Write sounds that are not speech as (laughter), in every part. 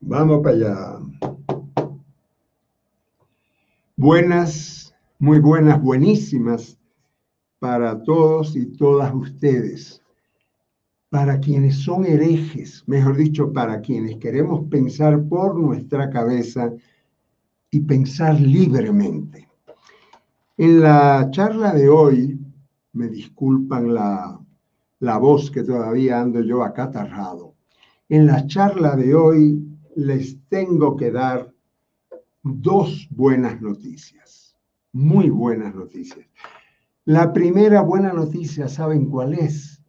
Vamos para allá. Buenas, muy buenas, buenísimas para todos y todas ustedes. Para quienes son herejes, mejor dicho, para quienes queremos pensar por nuestra cabeza y pensar libremente. En la charla de hoy, me disculpan la, la voz que todavía ando yo acatarrado. En la charla de hoy les tengo que dar dos buenas noticias, muy buenas noticias. La primera buena noticia, ¿saben cuál es?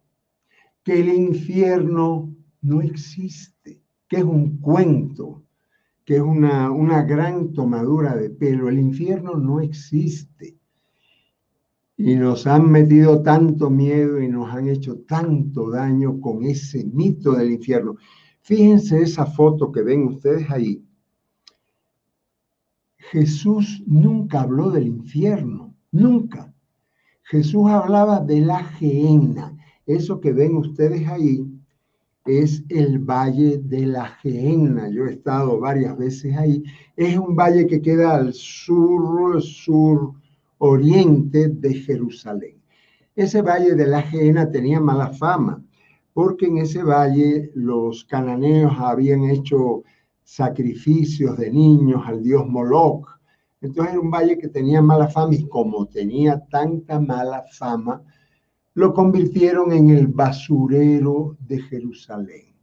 Que el infierno no existe, que es un cuento, que es una, una gran tomadura de pelo. El infierno no existe. Y nos han metido tanto miedo y nos han hecho tanto daño con ese mito del infierno. Fíjense esa foto que ven ustedes ahí. Jesús nunca habló del infierno, nunca. Jesús hablaba de la Gehenna. Eso que ven ustedes ahí es el valle de la Gehenna. Yo he estado varias veces ahí. Es un valle que queda al sur, sur oriente de Jerusalén. Ese valle de la Gehenna tenía mala fama porque en ese valle los cananeos habían hecho sacrificios de niños al dios Moloch. Entonces era un valle que tenía mala fama y como tenía tanta mala fama, lo convirtieron en el basurero de Jerusalén.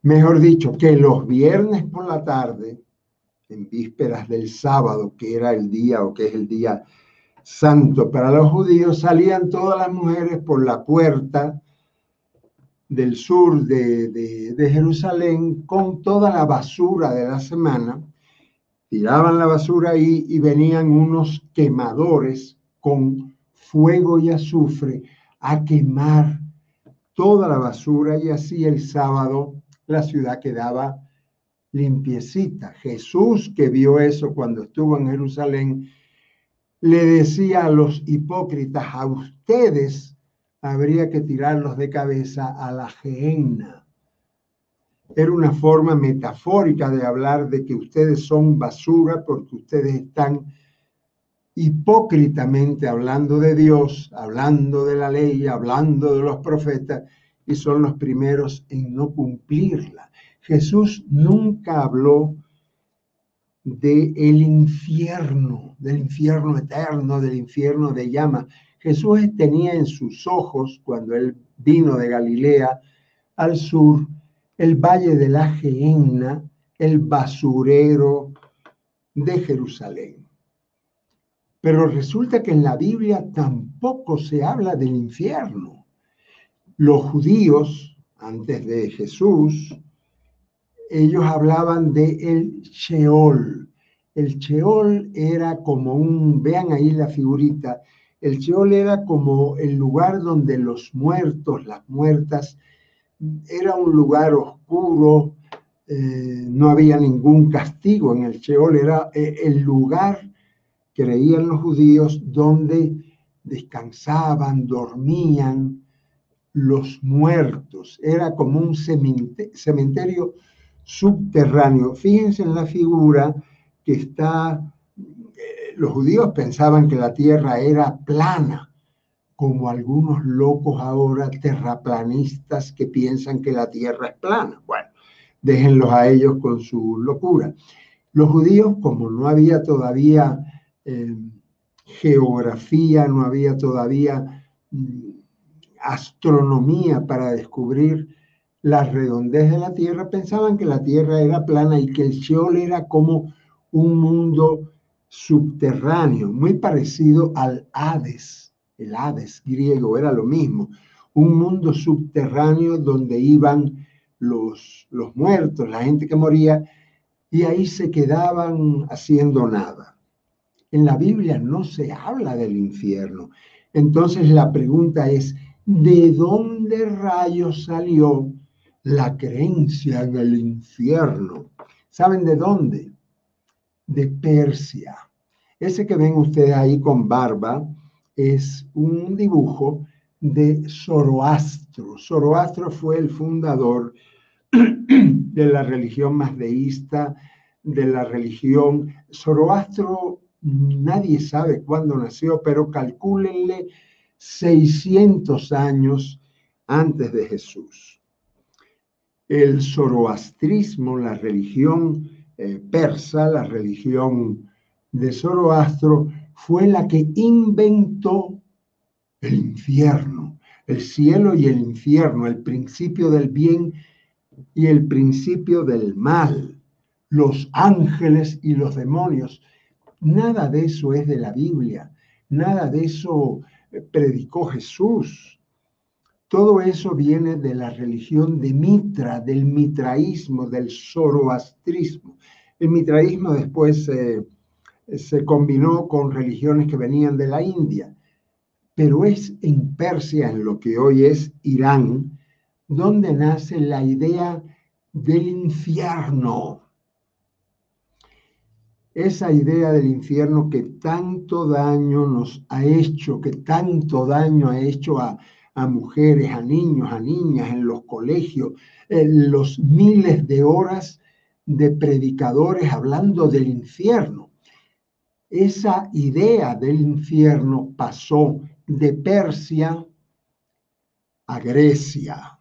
Mejor dicho, que los viernes por la tarde, en vísperas del sábado, que era el día o que es el día santo para los judíos, salían todas las mujeres por la puerta del sur de, Jerusalén con toda la basura de la semana, tiraban la basura ahí y venían unos quemadores con fuego y azufre a quemar toda la basura y así el sábado la ciudad quedaba limpiecita. Jesús que vio eso cuando estuvo en Jerusalén, le decía a los hipócritas, a ustedes habría que tirarlos de cabeza a la gehenna. Era una forma metafórica de hablar de que ustedes son basura porque ustedes están hipócritamente hablando de Dios, hablando de la ley, hablando de los profetas y son los primeros en no cumplirla. Jesús nunca habló de el infierno, del infierno eterno, del infierno de llama. Jesús tenía en sus ojos, cuando él vino de Galilea al sur, el valle de la Gehenna, el basurero de Jerusalén. Pero resulta que en la Biblia tampoco se habla del infierno. Los judíos, antes de Jesús, ellos hablaban de el Sheol. El Sheol era como un, vean ahí la figurita, el Sheol era como el lugar donde los muertos, las muertas, era un lugar oscuro, eh, no había ningún castigo en el Sheol, era eh, el lugar, creían los judíos, donde descansaban, dormían los muertos. Era como un cementerio subterráneo. Fíjense en la figura que está los judíos pensaban que la tierra era plana, como algunos locos ahora terraplanistas que piensan que la tierra es plana. Bueno, déjenlos a ellos con su locura. Los judíos, como no había todavía eh, geografía, no había todavía mm, astronomía para descubrir la redondez de la tierra, pensaban que la tierra era plana y que el Sheol era como un mundo subterráneo, muy parecido al Hades. El Hades griego era lo mismo, un mundo subterráneo donde iban los, los muertos, la gente que moría, y ahí se quedaban haciendo nada. En la Biblia no se habla del infierno. Entonces la pregunta es, ¿de dónde rayos salió la creencia en el infierno? ¿Saben de dónde? De Persia. Ese que ven ustedes ahí con barba es un dibujo de Zoroastro. Zoroastro fue el fundador (clears throat) de la religión más deísta, de la religión. Zoroastro, nadie sabe cuándo nació, pero calcúlenle 600 años antes de Jesús. El zoroastrismo, la religión eh, persa, la religión de Zoroastro, fue la que inventó el infierno, el cielo y el infierno, el principio del bien y el principio del mal, los ángeles y los demonios. Nada de eso es de la Biblia, nada de eso eh, predicó Jesús. Todo eso viene de la religión de Mitra, del mitraísmo, del zoroastrismo. El mitraísmo después eh, se combinó con religiones que venían de la India, pero es en Persia, en lo que hoy es Irán, donde nace la idea del infierno. Esa idea del infierno que tanto daño nos ha hecho, que tanto daño ha hecho a, mujeres, a niños, a niñas en los colegios, en los miles de horas de predicadores hablando del infierno. Esa idea del infierno pasó de Persia a Grecia.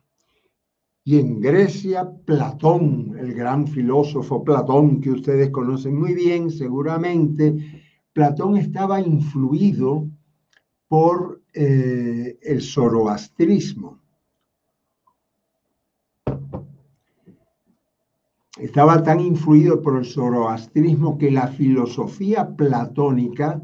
Y en Grecia, Platón, el gran filósofo Platón, que ustedes conocen muy bien seguramente, Platón estaba influido por eh, el zoroastrismo. estaba tan influido por el zoroastrismo que la filosofía platónica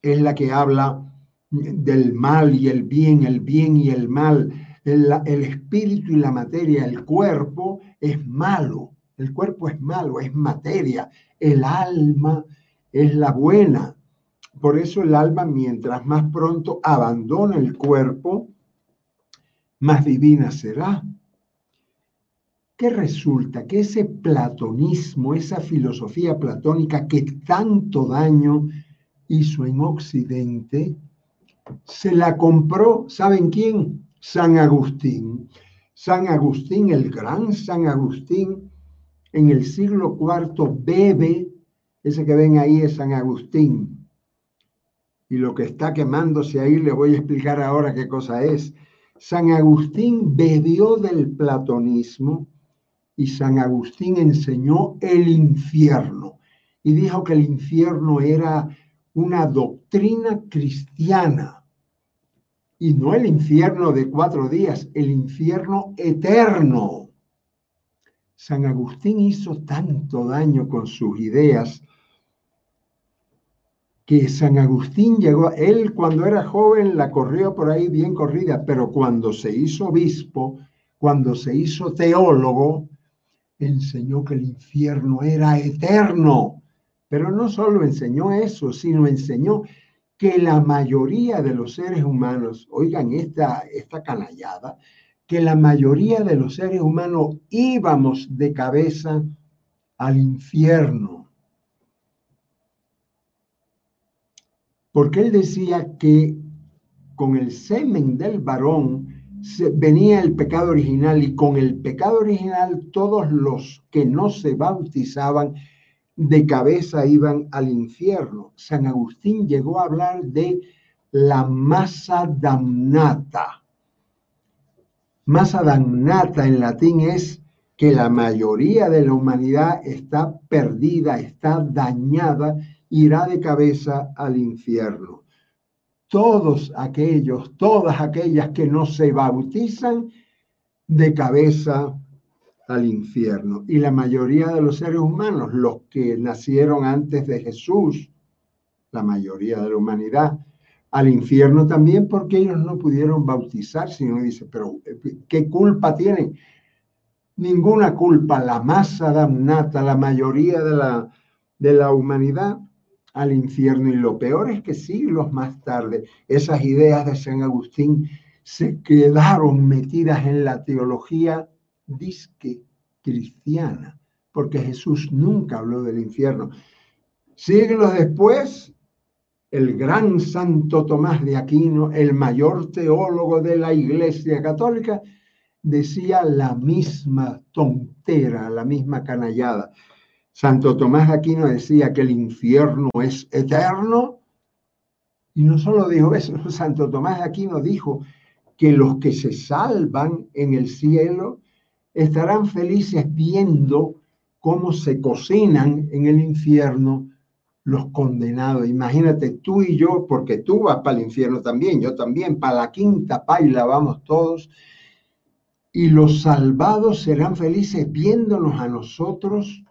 es la que habla del mal y el bien, el bien y el mal. El, el, espíritu y la materia, el cuerpo es malo, el cuerpo es malo, es materia, el alma es la buena. Por eso el alma, mientras más pronto abandona el cuerpo, más divina será. ¿Qué resulta? Que ese platonismo, esa filosofía platónica que tanto daño hizo en Occidente, se la compró, ¿saben quién? San Agustín. San Agustín, el gran San Agustín, en el siglo IV bebe, ese que ven ahí es San Agustín. Y lo que está quemándose ahí le voy a explicar ahora qué cosa es. San Agustín bebió del platonismo y San Agustín enseñó el infierno y dijo que el infierno era una doctrina cristiana y no el infierno de cuatro días, el infierno eterno. San Agustín hizo tanto daño con sus ideas que San Agustín llegó, él cuando era joven la corrió por ahí bien corrida, pero cuando se hizo obispo, cuando se hizo teólogo, enseñó que el infierno era eterno. Pero no solo enseñó eso, sino enseñó que la mayoría de los seres humanos, oigan esta, esta canallada, que la mayoría de los seres humanos íbamos de cabeza al infierno. Porque él decía que con el semen del varón venía el pecado original y con el pecado original todos los que no se bautizaban de cabeza iban al infierno. San Agustín llegó a hablar de la masa damnata. Masa damnata en latín es que la mayoría de la humanidad está perdida, está dañada, irá de cabeza al infierno todos aquellos, todas aquellas que no se bautizan de cabeza al infierno. Y la mayoría de los seres humanos, los que nacieron antes de Jesús, la mayoría de la humanidad, al infierno también porque ellos no pudieron bautizarse. Y uno dice, pero ¿qué culpa tienen? Ninguna culpa. La masa damnata, la mayoría de la, de la humanidad al infierno. Y lo peor es que siglos más tarde, esas ideas de San Agustín se quedaron metidas en la teología disque cristiana, porque Jesús nunca habló del infierno. Siglos después, el gran Santo Tomás de Aquino, el mayor teólogo de la Iglesia Católica, decía la misma tontera, la misma canallada. Santo Tomás Aquino decía que el infierno es eterno. Y no solo dijo eso, (laughs) Santo Tomás Aquino dijo que los que se salvan en el cielo estarán felices viendo cómo se cocinan en el infierno los condenados. Imagínate tú y yo, porque tú vas para el infierno también, yo también, para la quinta paila vamos todos, y los salvados serán felices viéndonos a nosotros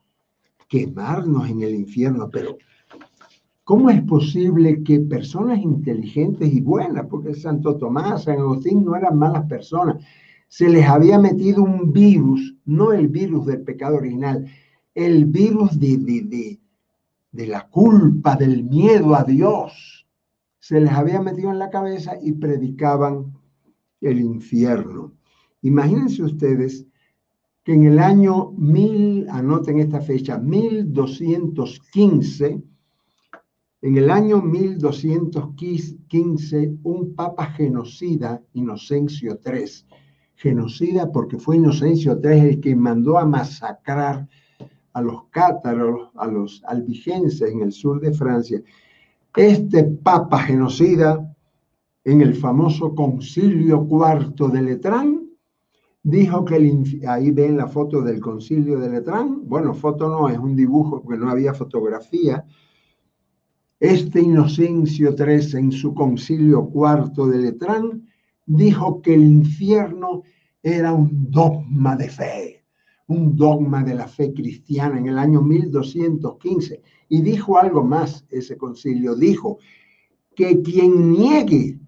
quemarnos en el infierno. Pero, ¿cómo es posible que personas inteligentes y buenas, porque Santo Tomás, San Agustín no eran malas personas, se les había metido un virus, no el virus del pecado original, el virus de, de de la culpa, del miedo a Dios, se les había metido en la cabeza y predicaban el infierno. Imagínense ustedes en el año 1000, anoten esta fecha, 1215, en el año 1215, un papa genocida, Inocencio III, genocida porque fue Inocencio III el que mandó a masacrar a los cátaros, a los albigenses en el sur de Francia, este papa genocida en el famoso concilio cuarto de Letrán, dijo que el, ahí ven la foto del concilio de Letrán, bueno, foto no, es un dibujo porque no había fotografía, este Inocencio III en su concilio cuarto de Letrán dijo que el infierno era un dogma de fe un dogma de la fe cristiana en el año 1215. Y dijo algo más ese concilio, dijo que quien niegue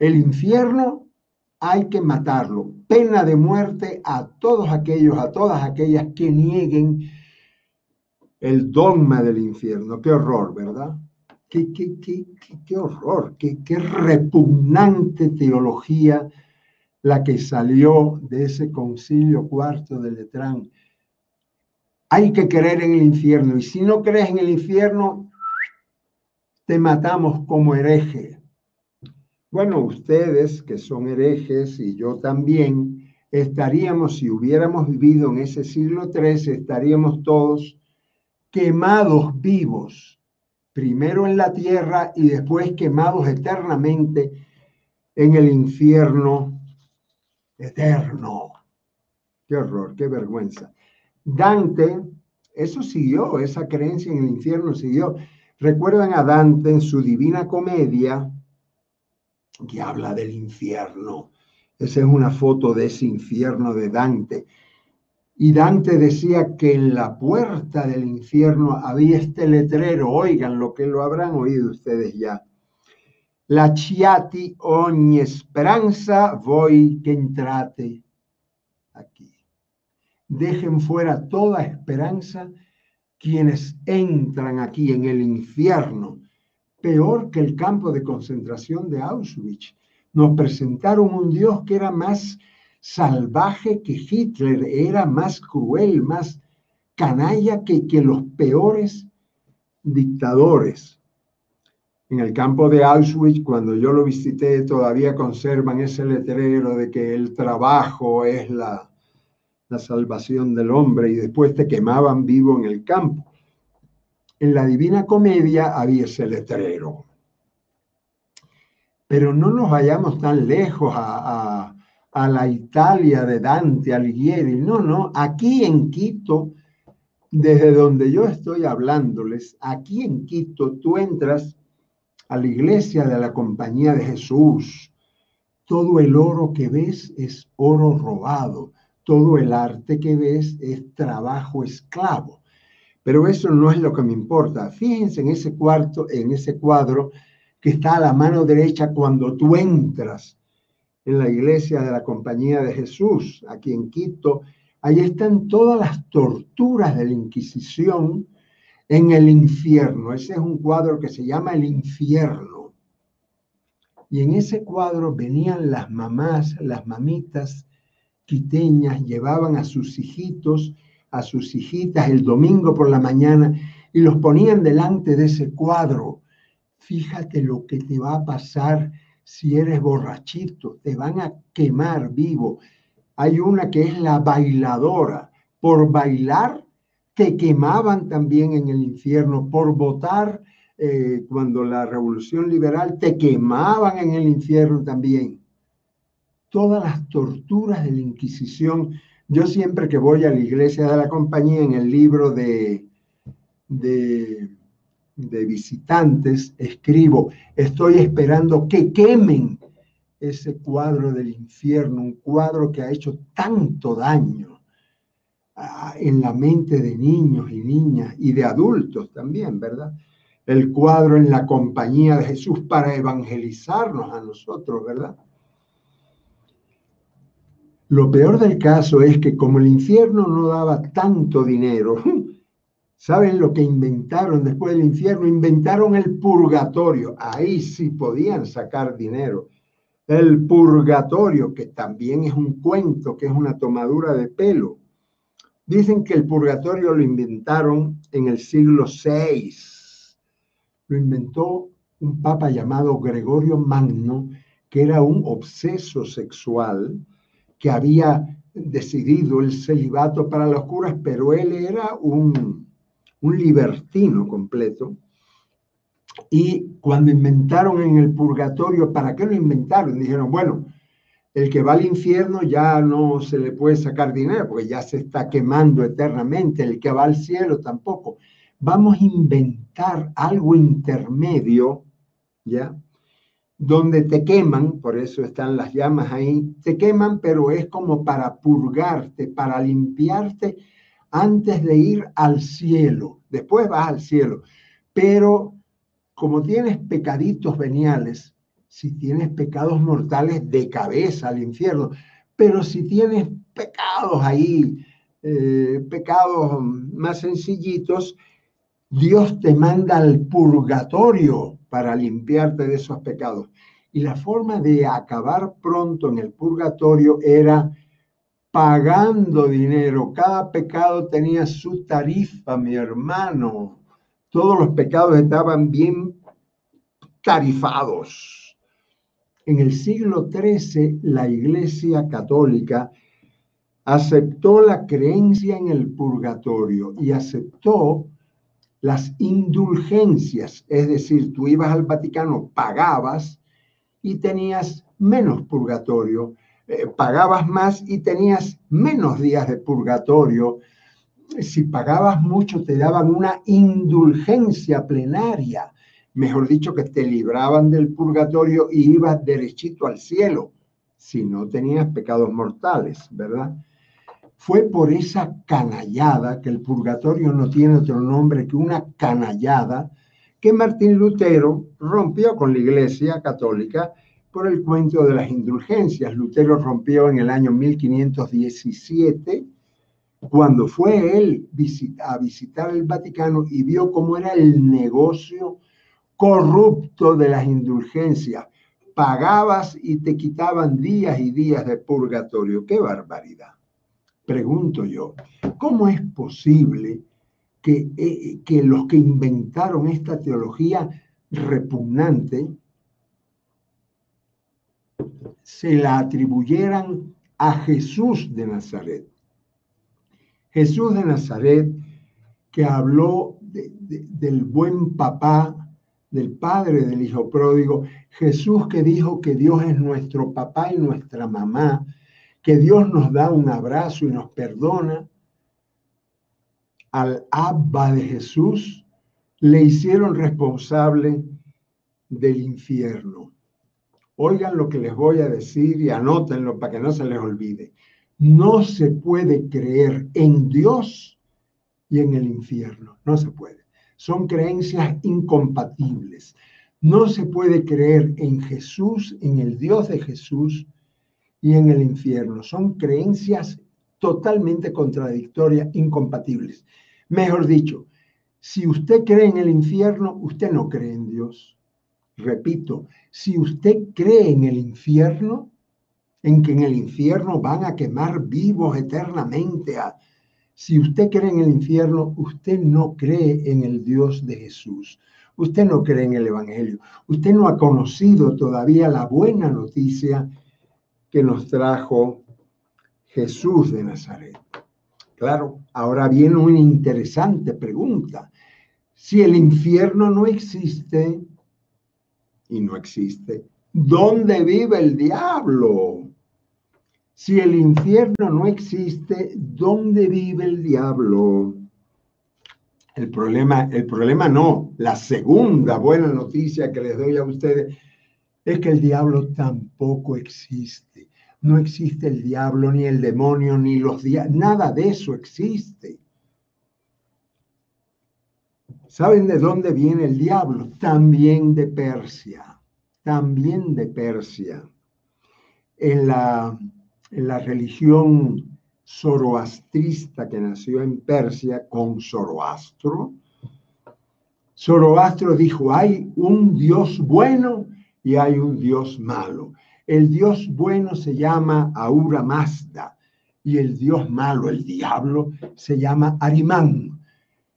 el infierno hay que matarlo. Pena de muerte a todos aquellos, a todas aquellas que nieguen el dogma del infierno. Qué horror, ¿verdad? Qué, qué, qué, qué horror, qué, qué repugnante teología la que salió de ese concilio cuarto de Letrán. Hay que creer en el infierno y si no crees en el infierno, te matamos como hereje. Bueno, ustedes que son herejes y yo también, estaríamos, si hubiéramos vivido en ese siglo XIII, estaríamos todos quemados vivos, primero en la tierra y después quemados eternamente en el infierno eterno. Qué horror, qué vergüenza. Dante, eso siguió, esa creencia en el infierno siguió. Recuerdan a Dante en su Divina Comedia, que habla del infierno. Esa es una foto de ese infierno de Dante. Y Dante decía que en la puerta del infierno había este letrero, oigan lo que lo habrán oído ustedes ya lasciati ogni esperanza voi que entrate aquí. Dejen fuera toda esperanza quienes entran aquí en el infierno, peor que el campo de concentración de Auschwitz. Nos presentaron un Dios que era más salvaje que Hitler, era más cruel, más canalla que, los peores dictadores en el campo de Auschwitz, cuando yo lo visité, todavía conservan ese letrero de que el trabajo es la, la salvación del hombre y después te quemaban vivo en el campo. En la Divina Comedia había ese letrero. Pero no nos vayamos tan lejos a, a, a la Italia de Dante Alighieri. No, no, aquí en Quito, desde donde yo estoy hablándoles, aquí en Quito tú entras a la iglesia de la compañía de Jesús. Todo el oro que ves es oro robado. Todo el arte que ves es trabajo esclavo. Pero eso no es lo que me importa. Fíjense en ese cuarto, en ese cuadro que está a la mano derecha cuando tú entras en la iglesia de la compañía de Jesús, aquí en Quito. Ahí están todas las torturas de la Inquisición en el infierno. Ese es un cuadro que se llama El infierno. Y en ese cuadro venían las mamás, las mamitas quiteñas, llevaban a sus hijitos, a sus hijitas el domingo por la mañana y los ponían delante de ese cuadro. Fíjate lo que te va a pasar si eres borrachito, te van a quemar vivo. Hay una que es la bailadora. Por bailar te quemaban también en el infierno. Por votar, eh, cuando la revolución liberal, te quemaban en el infierno también. Todas las torturas de la Inquisición. Yo siempre que voy a la iglesia de la compañía, en el libro de, de visitantes, escribo, estoy esperando que quemen ese cuadro del infierno, un cuadro que ha hecho tanto daño en la mente de niños y niñas y de adultos también, ¿verdad? El cuadro en la compañía de Jesús para evangelizarnos a nosotros, ¿verdad? Lo peor del caso es que como el infierno no daba tanto dinero, (laughs) ¿Saben lo que inventaron después del infierno? Inventaron el purgatorio. Ahí sí podían sacar dinero. El purgatorio, que también es un cuento, que es una tomadura de pelo. Dicen que el purgatorio lo inventaron en el siglo VI. Lo inventó un papa llamado Gregorio Magno, que era un obseso sexual, que había decidido el celibato para los curas, pero él era un un libertino completo. Y cuando inventaron en el purgatorio, ¿para qué lo inventaron? Dijeron, bueno, el que va al infierno ya no se le puede sacar dinero porque ya se está quemando eternamente, el que va al cielo tampoco. Vamos a inventar algo intermedio, ¿ya? Donde te queman, por eso están las llamas ahí, te queman, pero es como para purgarte, para limpiarte antes de ir al cielo. Después vas al cielo. Pero como tienes pecaditos veniales, si tienes pecados mortales de cabeza al infierno, pero si tienes pecados ahí, eh, pecados más sencillitos, Dios te manda al purgatorio para limpiarte de esos pecados. Y la forma de acabar pronto en el purgatorio era pagando dinero. Cada pecado tenía su tarifa, mi hermano. Todos los pecados estaban bien tarifados. En el siglo XIII, la Iglesia Católica aceptó la creencia en el purgatorio y aceptó las indulgencias, es decir, tú ibas al Vaticano, pagabas y tenías menos purgatorio eh, pagabas más y tenías menos días de purgatorio. Si pagabas mucho, te daban una indulgencia plenaria, mejor dicho, que te libraban del purgatorio y ibas derechito al cielo, si no tenías pecados mortales, ¿verdad? Fue por esa canallada, que el purgatorio no tiene otro nombre que una canallada, que Martín Lutero rompió con la Iglesia Católica por el cuento de las indulgencias. Lutero rompió en el año 1517, cuando fue él a visitar el Vaticano y vio cómo era el negocio corrupto de las indulgencias. Pagabas y te quitaban días y días de purgatorio. ¡Qué barbaridad! Pregunto yo, ¿cómo es posible que, eh, que los que inventaron esta teología repugnante se la atribuyeran a Jesús de Nazaret. Jesús de Nazaret que habló del buen papá, del padre del hijo pródigo, Jesús que dijo que Dios es nuestro papá y nuestra mamá, que Dios nos da un abrazo y nos perdona. Al Abba de Jesús le hicieron responsable del infierno. Oigan lo que les voy a decir y anótenlo para que no se les olvide. No se puede creer en Dios y en el infierno. No se puede. Son creencias incompatibles. No se puede creer en Jesús, en el Dios de Jesús y en el infierno. Son creencias totalmente contradictorias, incompatibles. Mejor dicho, si usted cree en el infierno, usted no cree en Dios. Repito, si usted cree en el infierno, en que en el infierno van a quemar vivos eternamente, a, si usted cree en el infierno, usted no cree en el Dios de Jesús. Usted no cree en el Evangelio. Usted no ha conocido todavía la buena noticia que nos trajo Jesús de Nazaret. Claro, ahora viene una interesante pregunta. Si el infierno no existe, y no existe, ¿dónde vive el diablo? Si el infierno no existe, ¿dónde vive el diablo? El problema, el problema no, la segunda buena noticia que les doy a ustedes es que el diablo tampoco existe. No existe el diablo, ni el demonio, ni los diablos, nada de eso existe. ¿Saben de dónde viene el diablo? También de Persia, también de Persia. En la, en la religión zoroastrista que nació en Persia con Zoroastro. Zoroastro dijo, hay un Dios bueno y hay un Dios malo. El Dios bueno se llama Aura Mazda y el Dios malo, el diablo, se llama Arimán.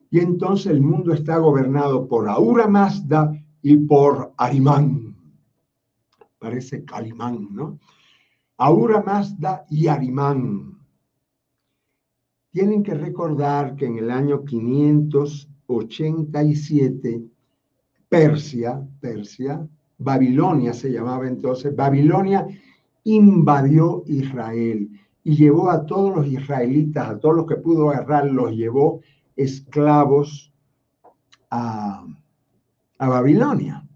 Y entonces el mundo está gobernado por Aura Mazda y por Arimán. Parece Calimán, ¿no? Aura Mazda y Arimán tienen que recordar que en el año 587, Persia, Persia, Babilonia se llamaba entonces, Babilonia invadió Israel y llevó a todos los israelitas, a todos los que pudo agarrar, los llevó esclavos a, a Babilonia,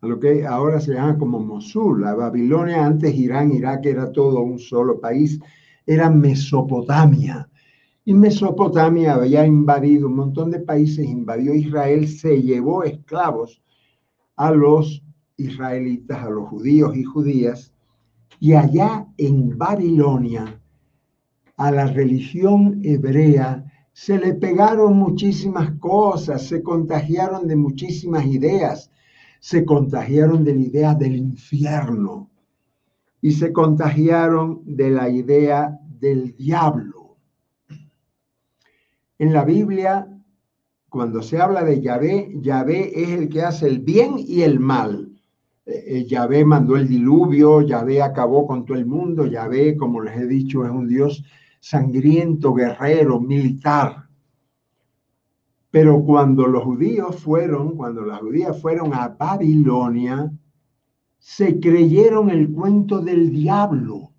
a lo que ahora se llama como Mosul. A Babilonia, antes Irán, Irak era todo un solo país, era Mesopotamia y Mesopotamia había invadido un montón de países, invadió Israel, se llevó esclavos a los israelitas, a los judíos y judías, y allá en Babilonia, a la religión hebrea, se le pegaron muchísimas cosas, se contagiaron de muchísimas ideas, se contagiaron de la idea del infierno y se contagiaron de la idea del diablo en la Biblia, cuando se habla de Yahvé, Yahvé es el que hace el bien y el mal. Eh, eh, Yahvé mandó el diluvio, Yahvé acabó con todo el mundo, Yahvé, como les he dicho, es un Dios sangriento, guerrero, militar. Pero cuando los judíos fueron, cuando las judías fueron a Babilonia, se creyeron el cuento del diablo.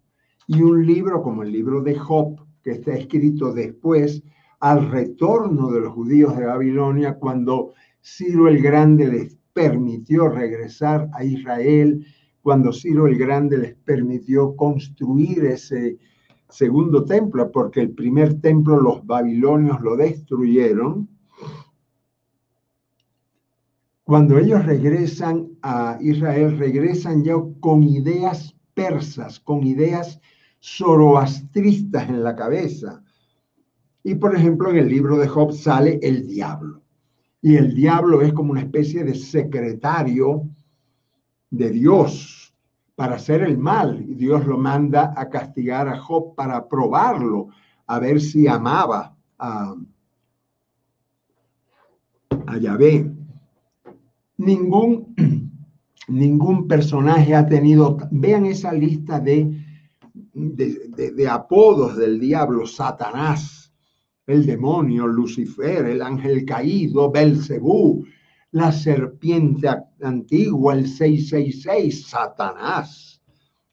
Y un libro como el libro de Job, que está escrito después, al retorno de los judíos de Babilonia cuando Ciro el Grande les permitió regresar a Israel, cuando Ciro el Grande les permitió construir ese segundo templo, porque el primer templo los babilonios lo destruyeron. Cuando ellos regresan a Israel, regresan ya con ideas persas, con ideas zoroastristas en la cabeza y por ejemplo, en el libro de Job sale el diablo. Y el diablo es como una especie de secretario de Dios para hacer el mal. Y Dios lo manda a castigar a Job para probarlo, a ver si amaba a, a Yahvé. Ningún, (clears throat) ningún personaje ha tenido, vean esa lista de, de, de apodos del diablo, Satanás el demonio, Lucifer, el ángel caído, Belcebú, la serpiente antigua, el 666, Satanás,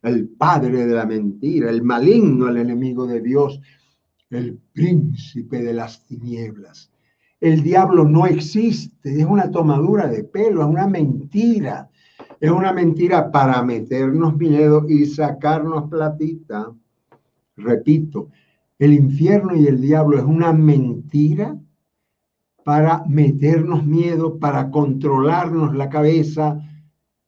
el padre de la mentira, el maligno, el enemigo de Dios, el príncipe de las tinieblas. El diablo no existe, es una tomadura de pelo, es una mentira. Es una mentira para meternos miedo y sacarnos platita. Repito, el infierno y el diablo es una mentira para meternos miedo, para controlarnos la cabeza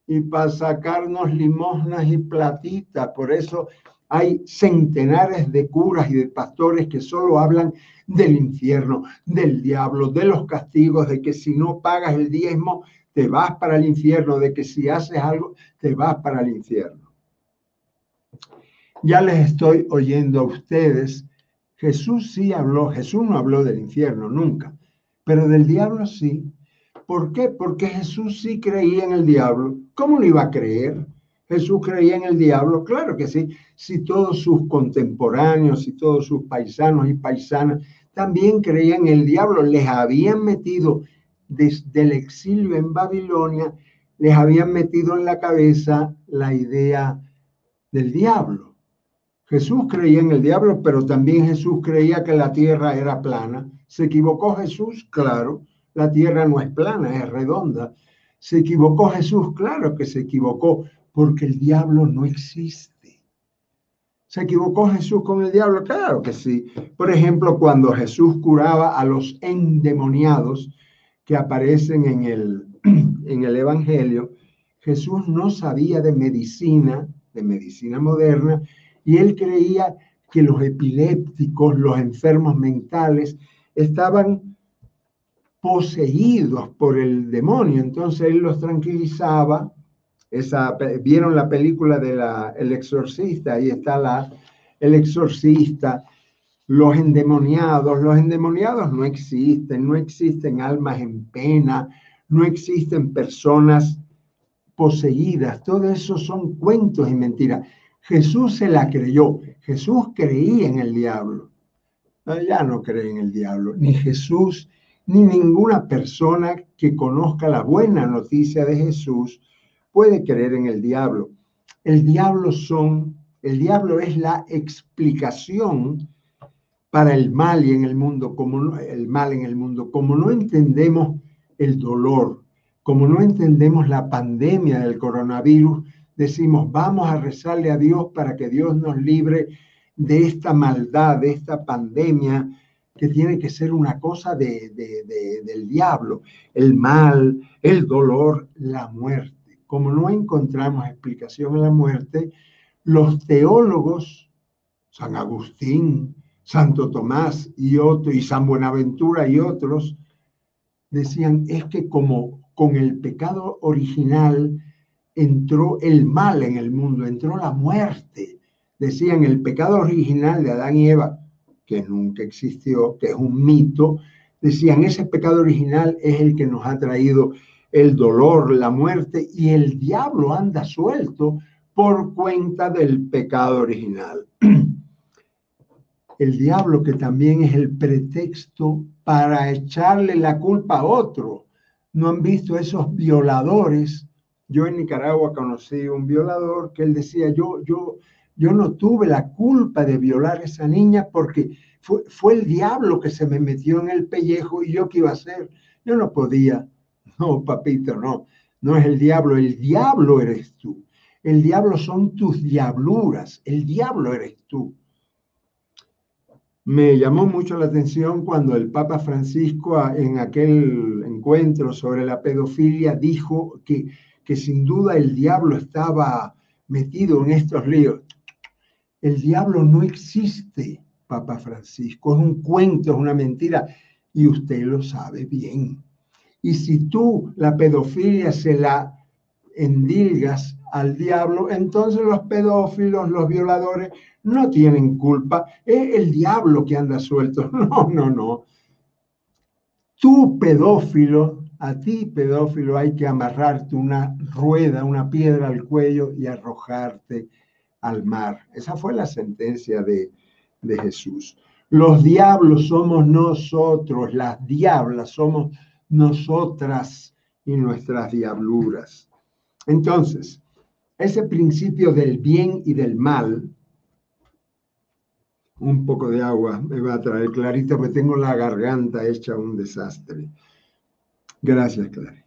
y para sacarnos limosnas y platitas. Por eso hay centenares de curas y de pastores que solo hablan del infierno, del diablo, de los castigos, de que si no pagas el diezmo, te vas para el infierno, de que si haces algo, te vas para el infierno. Ya les estoy oyendo a ustedes Jesús sí habló, Jesús no habló del infierno nunca, pero del diablo sí, ¿Por qué? Porque Jesús sí creía en el diablo. ¿Cómo no iba a creer? Jesús creía en el diablo, claro que sí. Si todos sus contemporáneos y todos sus paisanos y paisanas también creían en el diablo, les habían metido desde el exilio en Babilonia, les habían metido en la cabeza la idea del diablo. Jesús creía en el diablo, pero también Jesús creía que la tierra era plana. ¿Se equivocó Jesús? Claro, la tierra no es plana, es redonda. ¿Se equivocó Jesús? Claro que se equivocó, porque el diablo no existe. ¿Se equivocó Jesús con el diablo? Claro que sí. Por ejemplo, cuando Jesús curaba a los endemoniados que aparecen en el, (clears throat) en el Evangelio, Jesús no sabía de medicina, de medicina moderna, y él creía que los epilépticos, los enfermos mentales, estaban poseídos por el demonio. Entonces él los tranquilizaba. Vieron la película de El Exorcista, ahí está la, el exorcista, los endemoniados. Los endemoniados no existen, no existen almas en pena, no existen personas poseídas. Todo eso son cuentos y mentiras. Jesús se la creyó. Jesús creía en el diablo. ya no cree en el diablo. Ni Jesús, ni ninguna persona que conozca la buena noticia de Jesús puede creer en el diablo. El diablo son, el diablo es la explicación para el mal y en el mundo, como el mal en el mundo, como no entendemos el dolor, como no entendemos la pandemia del coronavirus, decimos, vamos a rezarle a Dios para que Dios nos libre de esta maldad, de esta pandemia, que tiene que ser una cosa de, del diablo, el mal, el dolor, la muerte. Como no encontramos explicación en la muerte, los teólogos, San Agustín, Santo Tomás y otros, y San Buenaventura y otros, decían, es que como con el pecado original entró el mal en el mundo, entró la muerte. Decían el pecado original de Adán y Eva, que nunca existió, que es un mito, decían ese pecado original es el que nos ha traído el dolor, la muerte y el diablo anda suelto por cuenta del pecado original. (clears throat) El diablo que también es el pretexto para echarle la culpa a otro. ¿No han visto esos violadores yo en Nicaragua conocí un violador que él decía, yo, yo, yo no tuve la culpa de violar a esa niña porque fue, fue el diablo que se me metió en el pellejo y yo qué iba a hacer. Yo no podía. (laughs) No, papito, no. No es el diablo, el diablo eres tú. El diablo son tus diabluras, el diablo eres tú. Me llamó mucho la atención cuando el Papa Francisco en aquel encuentro sobre la pedofilia dijo que que sin duda el diablo estaba metido en estos líos. El diablo no existe, Papa Francisco, es un cuento, es una mentira, y usted lo sabe bien. Y si tú la pedofilia se la endilgas al diablo, entonces los pedófilos, los violadores, no tienen culpa. Es el diablo que anda suelto. (laughs) No, no, no. Tú, pedófilo, a ti, pedófilo, hay que amarrarte una rueda, una piedra al cuello y arrojarte al mar. Esa fue la sentencia de, de Jesús. Los diablos somos nosotros, las diablas somos nosotras y nuestras diabluras. Entonces, ese principio del bien y del mal, un poco de agua me va a traer clarito, porque tengo la garganta hecha un desastre. Gracias, Clara.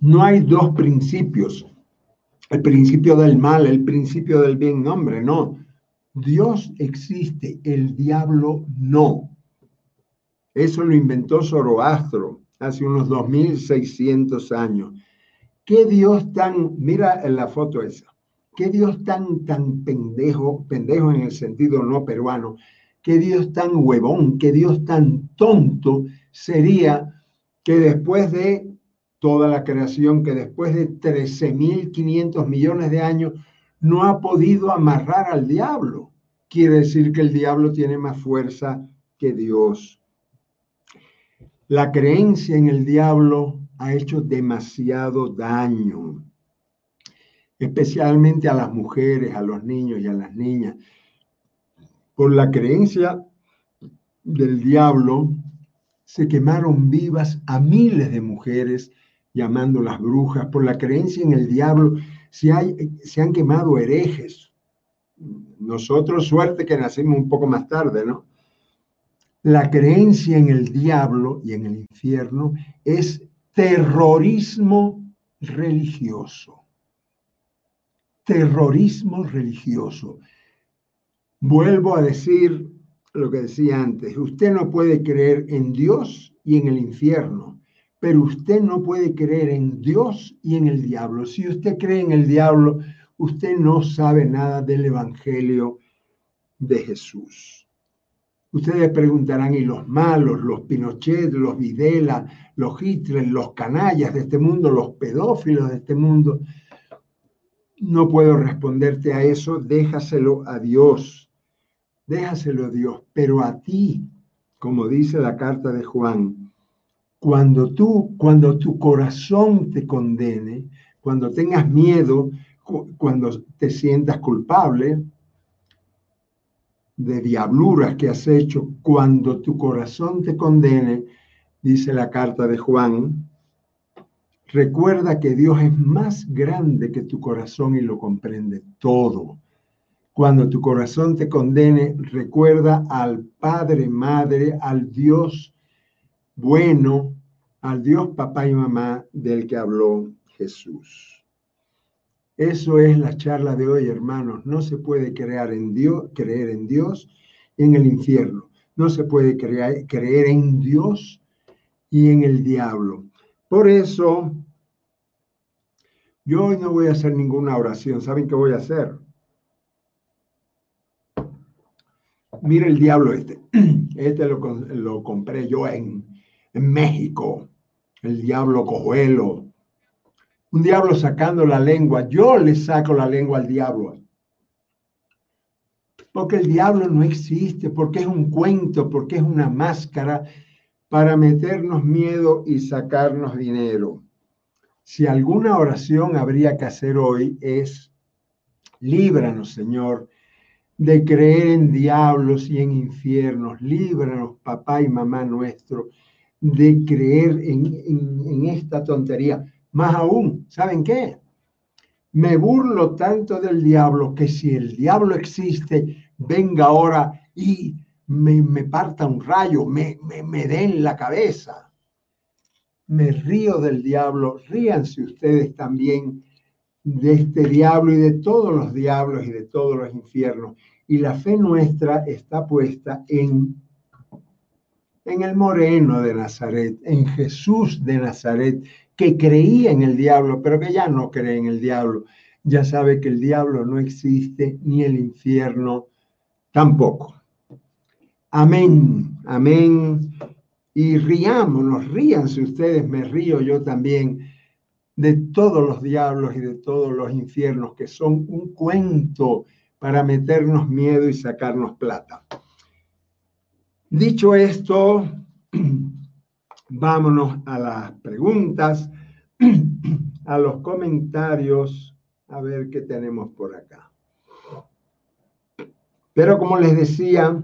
No hay dos principios. El principio del mal, el principio del bien, hombre, no. Dios existe, el diablo no. Eso lo inventó Zoroastro hace unos 2600 años. ¿Qué Dios tan, mira en la foto esa, qué Dios tan, tan pendejo, pendejo en el sentido no peruano, qué Dios tan huevón, qué Dios tan tonto sería que después de toda la creación, que después de 13.500 millones de años, no ha podido amarrar al diablo. Quiere decir que el diablo tiene más fuerza que Dios. La creencia en el diablo ha hecho demasiado daño, especialmente a las mujeres, a los niños y a las niñas. Por la creencia del diablo se quemaron vivas a miles de mujeres llamándolas brujas. Por la creencia en el diablo se, se han quemado herejes. Nosotros, suerte que nacimos un poco más tarde, ¿no? La creencia en el diablo y en el infierno es terrorismo religioso. Terrorismo religioso. Vuelvo a decir lo que decía antes, usted no puede creer en Dios y en el infierno, pero usted no puede creer en Dios y en el diablo. Si usted cree en el diablo, usted no sabe nada del Evangelio de Jesús. Ustedes preguntarán, ¿y los malos, los Pinochet, los Videla, los Hitler, los canallas de este mundo, los pedófilos de este mundo? No puedo responderte a eso, déjaselo a Dios, déjaselo a Dios, pero a ti, como dice la carta de Juan, cuando tú, cuando tu corazón te condene, cuando tengas miedo, cuando te sientas culpable, de diabluras que has hecho cuando tu corazón te condene, dice la carta de Juan, recuerda que Dios es más grande que tu corazón y lo comprende todo. Cuando tu corazón te condene, recuerda al Padre, Madre, al Dios bueno, al Dios papá y mamá del que habló Jesús. Eso es la charla de hoy, hermanos. No se puede creer en Dios, creer en Dios en el infierno. No se puede creer, creer en Dios y en el diablo. Por eso, yo hoy no voy a hacer ninguna oración. ¿Saben qué voy a hacer? Mira el diablo este. (clears throat) Este lo, lo compré yo en, en México. El diablo cojuelo un diablo sacando la lengua. Yo le saco la lengua al diablo. Porque el diablo no existe, porque es un cuento, porque es una máscara para meternos miedo y sacarnos dinero. Si alguna oración habría que hacer hoy es, líbranos, Señor, de creer en diablos y en infiernos. Líbranos, papá y mamá nuestro, de creer en, en esta tontería más aún, ¿saben qué? Me burlo tanto del diablo que si el diablo existe, venga ahora y me, parta un rayo, me, me, me la cabeza. Me río del diablo, ríanse ustedes también de este diablo y de todos los diablos y de todos los infiernos. Y la fe nuestra está puesta en, en el moreno de Nazaret, en Jesús de Nazaret, que creía en el diablo, pero que ya no cree en el diablo. Ya sabe que el diablo no existe, ni el infierno tampoco. Amén, amén. Y riámonos, ríanse ustedes, me río yo también de todos los diablos y de todos los infiernos que son un cuento para meternos miedo y sacarnos plata. Dicho esto, (clears throat) Vámonos a las preguntas, (clears throat) a los comentarios, a ver qué tenemos por acá. Pero como les decía,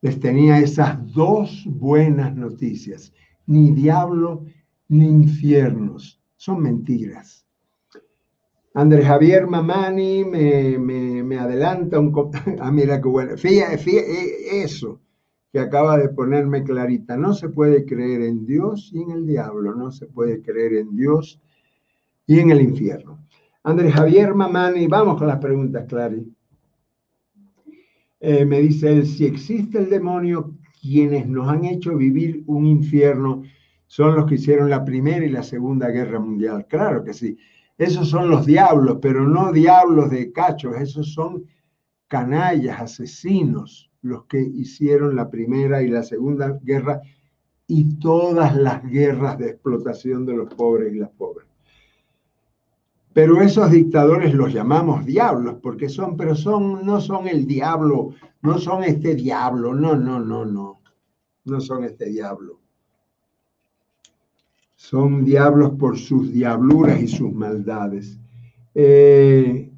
les tenía esas dos buenas noticias. Ni diablo ni infiernos. Son mentiras. Andrés Javier Mamani me, adelanta un... (laughs) Ah, mira qué bueno. Fíjate, fíjate, eso que acaba de ponerme clarita. No se puede creer en Dios y en el diablo, no se puede creer en Dios y en el infierno. Andrés Javier Mamani, vamos con las preguntas, Clary. Eh, me dice él, si existe el demonio, quienes nos han hecho vivir un infierno son los que hicieron la Primera y la Segunda Guerra Mundial. Claro que sí. Esos son los diablos, pero no diablos de cachos, esos son canallas, asesinos, los que hicieron la primera y la segunda guerra y todas las guerras de explotación de los pobres y las pobres. Pero esos dictadores los llamamos diablos porque son, pero son, no son el diablo, no son este diablo, no, no, no, no, no son este diablo. Son diablos por sus diabluras y sus maldades. Eh,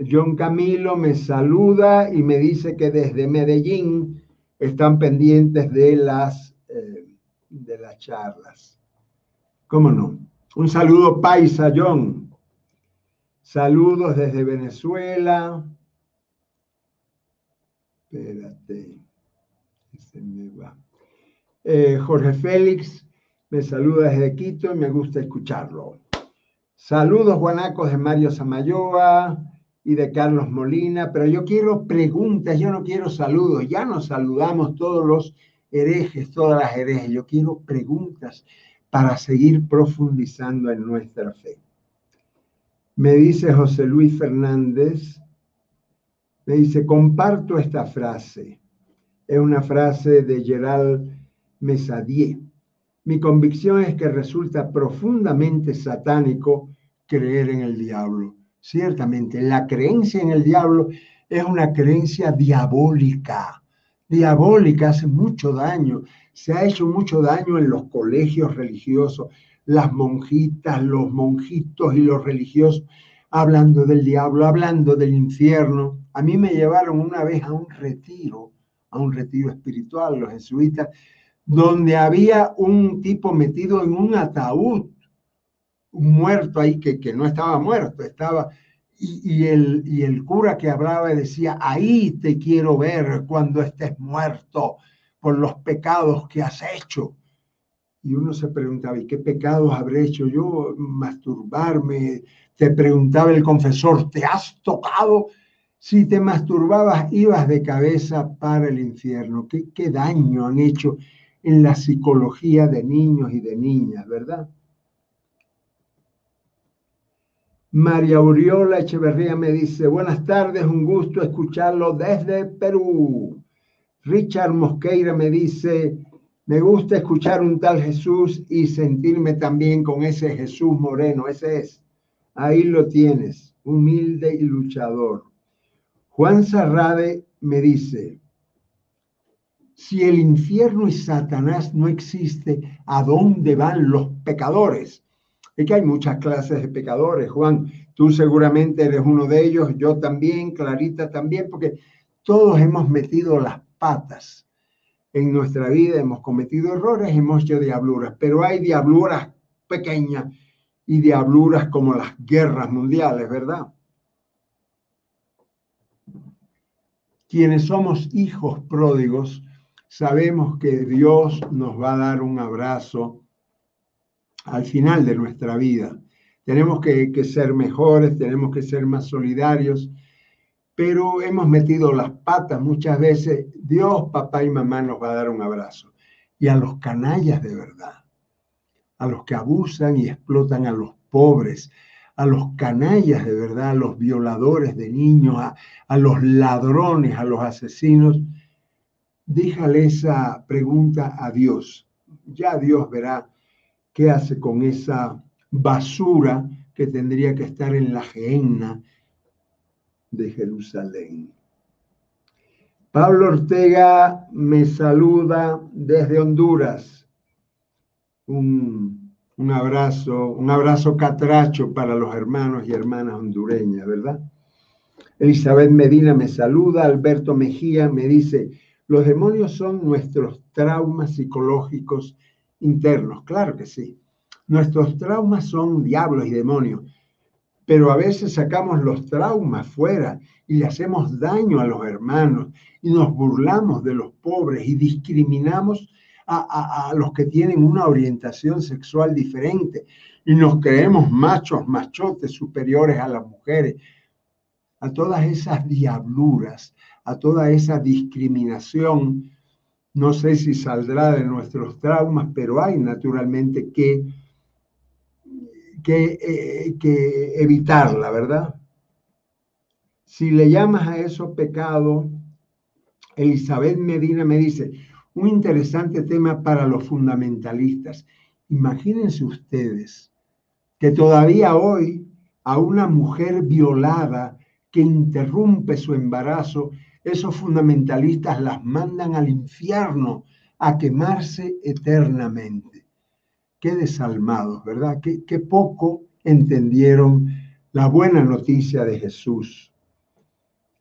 John Camilo me saluda y me dice que desde Medellín están pendientes de las, eh, de las charlas. ¿Cómo no? Un saludo paisa, John. Saludos desde Venezuela. Espérate, se me va. Eh, Jorge Félix me saluda desde Quito y me gusta escucharlo. Saludos guanacos de Mario Samayoa y de Carlos Molina, pero yo quiero preguntas, yo no quiero saludos, ya nos saludamos todos los herejes, todas las herejes, yo quiero preguntas para seguir profundizando en nuestra fe. Me dice José Luis Fernández, me dice, comparto esta frase. Es una frase de Gerald Mesadier. Mi convicción es que resulta profundamente satánico creer en el diablo. Ciertamente, la creencia en el diablo es una creencia diabólica. Diabólica hace mucho daño. Se ha hecho mucho daño en los colegios religiosos, las monjitas, los monjitos y los religiosos, hablando del diablo, hablando del infierno. A mí me llevaron una vez a un retiro, a un retiro espiritual, los jesuitas, donde había un tipo metido en un ataúd, muerto ahí que, que no estaba muerto, estaba... Y, el, y el cura que hablaba decía, ahí te quiero ver cuando estés muerto por los pecados que has hecho. Y uno se preguntaba, ¿y qué pecados habré hecho yo? Masturbarme. Te preguntaba el confesor, ¿te has tocado? Si te masturbabas, ibas de cabeza para el infierno. ¿Qué, qué daño han hecho en la psicología de niños y de niñas, verdad? María Auriola Echeverría me dice, buenas tardes, un gusto escucharlo desde Perú. Richard Mosqueira me dice, me gusta escuchar un tal Jesús y sentirme también con ese Jesús moreno, ese es. Ahí lo tienes, humilde y luchador. Juan Sarrade me dice, si el infierno y Satanás no existe, ¿a dónde van los pecadores? Es que hay muchas clases de pecadores, Juan. Tú seguramente eres uno de ellos, yo también, Clarita también, porque todos hemos metido las patas en nuestra vida, hemos cometido errores, hemos hecho diabluras, pero hay diabluras pequeñas y diabluras como las guerras mundiales, ¿verdad? Quienes somos hijos pródigos, sabemos que Dios nos va a dar un abrazo al final de nuestra vida. Tenemos que, ser mejores, tenemos que ser más solidarios, pero hemos metido las patas muchas veces. Dios, papá y mamá nos va a dar un abrazo. Y a los canallas de verdad, a los que abusan y explotan a los pobres, a los canallas de verdad, a los violadores de niños, a los ladrones, a los asesinos, déjale esa pregunta a Dios. Ya Dios verá qué hace con esa basura que tendría que estar en la gehenna de Jerusalén. Pablo Ortega me saluda desde Honduras. Un, un, abrazo, un abrazo catracho para los hermanos y hermanas hondureñas, ¿verdad? Elizabeth Medina me saluda, Alberto Mejía me dice, los demonios son nuestros traumas psicológicos internos, claro que sí. Nuestros traumas son diablos y demonios pero a veces sacamos los traumas fuera y le hacemos daño a los hermanos y nos burlamos de los pobres y discriminamos a, los que tienen una orientación sexual diferente y nos creemos machos, machotes superiores a las mujeres. A todas esas diabluras, a toda esa discriminación, no sé si saldrá de nuestros traumas, pero hay naturalmente que eh, que, evitarla, ¿verdad? Si le llamas a eso pecado, Elizabeth Medina me dice, un interesante tema para los fundamentalistas. Imagínense ustedes que todavía hoy a una mujer violada que interrumpe su embarazo, esos fundamentalistas las mandan al infierno a quemarse eternamente. Qué desalmados, ¿verdad? Qué, poco entendieron la buena noticia de Jesús.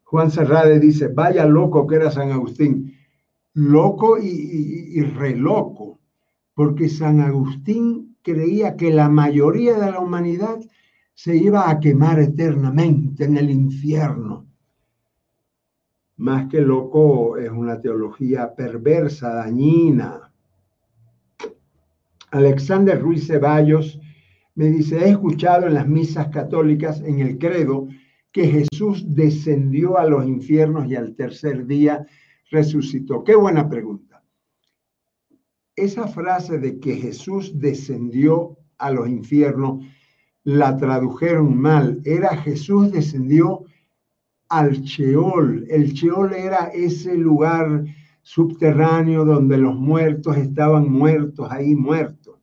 Juan Serrade dice, vaya loco que era San Agustín, loco y, y, y re loco, porque San Agustín creía que la mayoría de la humanidad se iba a quemar eternamente en el infierno. Más que loco es una teología perversa, dañina. Alexander Ruiz Ceballos me dice, he escuchado en las misas católicas, en el credo, que Jesús descendió a los infiernos y al tercer día resucitó. Qué buena pregunta. Esa frase de que Jesús descendió a los infiernos la tradujeron mal. Era Jesús descendió al Sheol. El Sheol era ese lugar subterráneo donde los muertos estaban muertos, ahí muertos.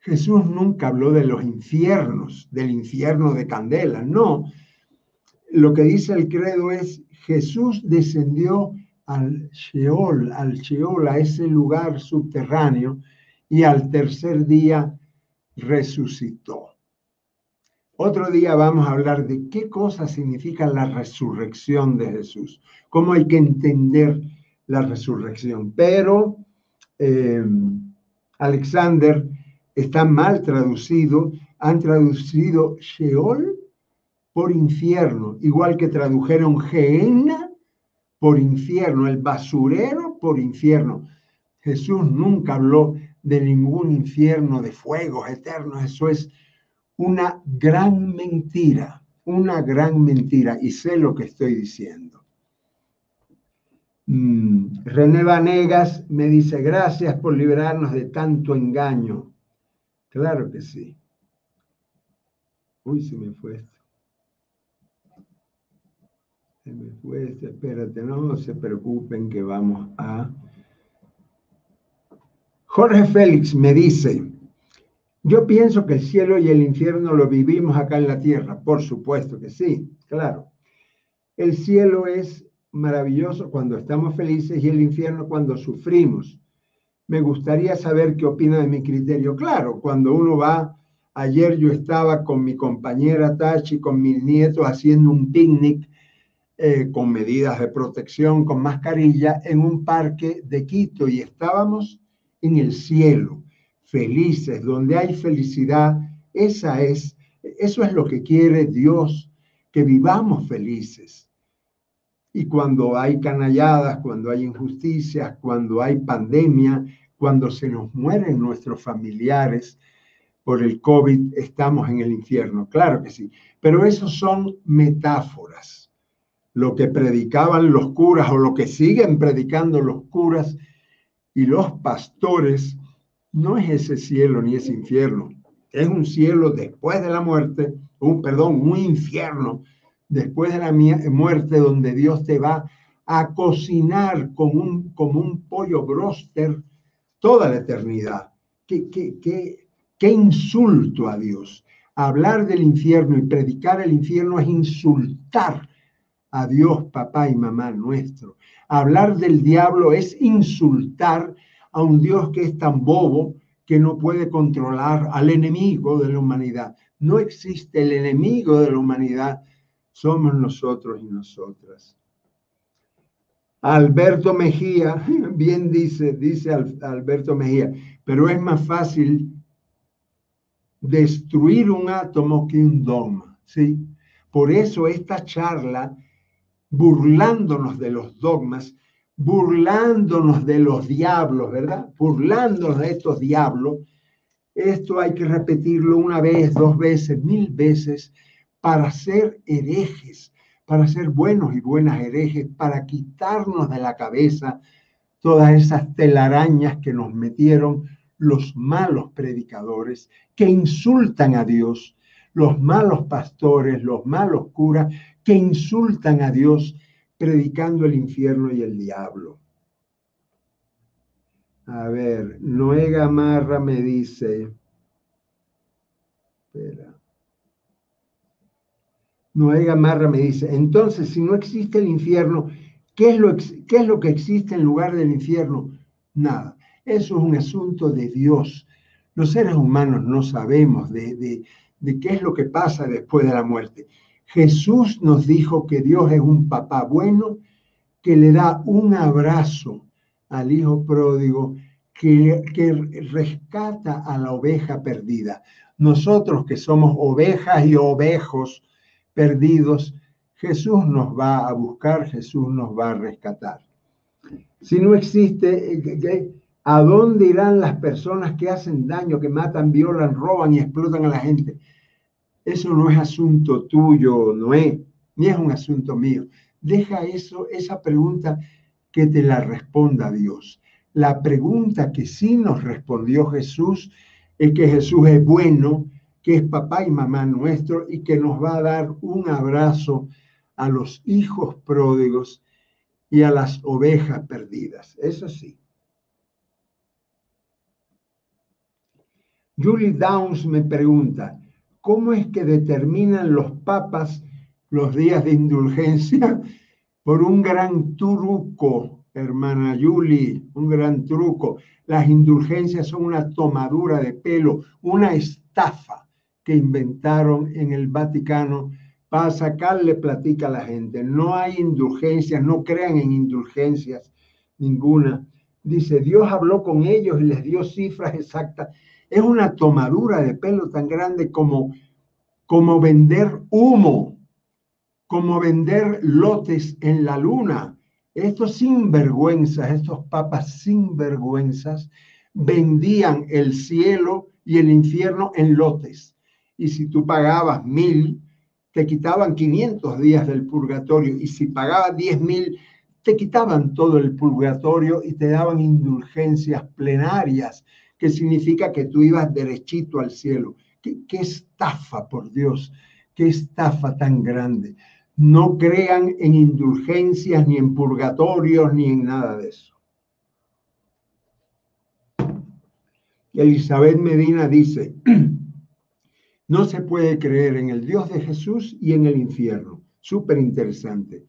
Jesús nunca habló de los infiernos, del infierno de Candela, no. Lo que dice el credo es, Jesús descendió al Sheol, al Sheol, a ese lugar subterráneo, y al tercer día resucitó. Otro día vamos a hablar de qué cosa significa la resurrección de Jesús, cómo hay que entender la resurrección. Pero eh, Alexander está mal traducido, han traducido Sheol por infierno, igual que tradujeron Gehenna por infierno, el basurero por infierno. Jesús nunca habló de ningún infierno de fuegos eternos, eso es una gran mentira, una gran mentira, y sé lo que estoy diciendo. Mm, René Vanegas me dice, gracias por liberarnos de tanto engaño. Claro que sí. Uy, se me fue esto. Se me fue esto. Espérate, no se preocupen que vamos a... Jorge Félix me dice, yo pienso que el cielo y el infierno lo vivimos acá en la tierra. Por supuesto que sí, claro. El cielo es maravilloso cuando estamos felices y el infierno cuando sufrimos me gustaría saber qué opina de mi criterio. Claro, cuando uno va, ayer yo estaba con mi compañera Tachi, con mis nietos haciendo un picnic eh, con medidas de protección, con mascarilla, en un parque de Quito y estábamos en el cielo, felices, donde hay felicidad. Esa es, eso es lo que quiere Dios, que vivamos felices. Y cuando hay canalladas, cuando hay injusticias, cuando hay pandemia, cuando se nos mueren nuestros familiares por el COVID, estamos en el infierno. Claro que sí. Pero esos son metáforas. Lo que predicaban los curas o lo que siguen predicando los curas y los pastores no es ese cielo ni ese infierno. Es un cielo después de la muerte, un perdón, un infierno después de la muerte donde Dios te va a cocinar como un, como un pollo broster toda la eternidad. ¿Qué, qué, qué, qué insulto a Dios? Hablar del infierno y predicar el infierno es insultar a Dios, papá y mamá nuestro. Hablar del diablo es insultar a un Dios que es tan bobo que no puede controlar al enemigo de la humanidad. No existe el enemigo de la humanidad, somos nosotros y nosotras. Alberto Mejía, (laughs) bien dice, dice Alberto Mejía, pero es más fácil destruir un átomo que un dogma, ¿sí? Por eso esta charla, burlándonos de los dogmas, burlándonos de los diablos, ¿verdad? Burlándonos de estos diablos, esto hay que repetirlo una vez, dos veces, mil veces, para ser herejes, para ser buenos y buenas herejes, para quitarnos de la cabeza todas esas telarañas que nos metieron los malos predicadores que insultan a Dios, los malos pastores, los malos curas que insultan a Dios predicando el infierno y el diablo. A ver, Noé Gamarra me dice, espera, Noé Gamarra me dice, entonces si no existe el infierno, ¿qué es, lo, ¿qué es lo que existe en lugar del infierno? Nada. Eso es un asunto de Dios. Los seres humanos no sabemos de, de qué es lo que pasa después de la muerte. Jesús nos dijo que Dios es un papá bueno que le da un abrazo al hijo pródigo que, que, rescata a la oveja perdida. Nosotros que somos ovejas y ovejos perdidos, Jesús nos va a buscar, Jesús nos va a rescatar. Si no existe, eh, ¿a dónde irán las personas que hacen daño, que matan, violan, roban y explotan a la gente? Eso no es asunto tuyo, Noé, ni es un asunto mío. Deja eso, esa pregunta que te la responda Dios. La pregunta que sí nos respondió Jesús es que Jesús es bueno, que es papá y mamá nuestro y que nos va a dar un abrazo a los hijos pródigos y a las ovejas perdidas. Eso sí. Julie Downs me pregunta, ¿cómo es que determinan los papas los días de indulgencia? (laughs) Por un gran truco, hermana Julie, un gran truco. Las indulgencias son una tomadura de pelo, una estafa que inventaron en el Vaticano para sacarle platica a la gente. No hay indulgencias, no crean en indulgencias ninguna. Dice, Dios habló con ellos y les dio cifras exactas. Es una tomadura de pelo tan grande como, como vender humo, como vender lotes en la luna. Estos sinvergüenzas, estos papas sinvergüenzas, vendían el cielo y el infierno en lotes. Y si tú pagabas mil, te quitaban 500 días del purgatorio. Y si pagabas 10 mil, te quitaban todo el purgatorio y te daban indulgencias plenarias, que significa que tú ibas derechito al cielo. ¿Qué, estafa, por Dios? ¿Qué estafa tan grande? No crean en indulgencias, ni en purgatorios, ni en nada de eso. Elizabeth Medina dice, (clears throat) no se puede creer en el Dios de Jesús y en el infierno. Súper interesante.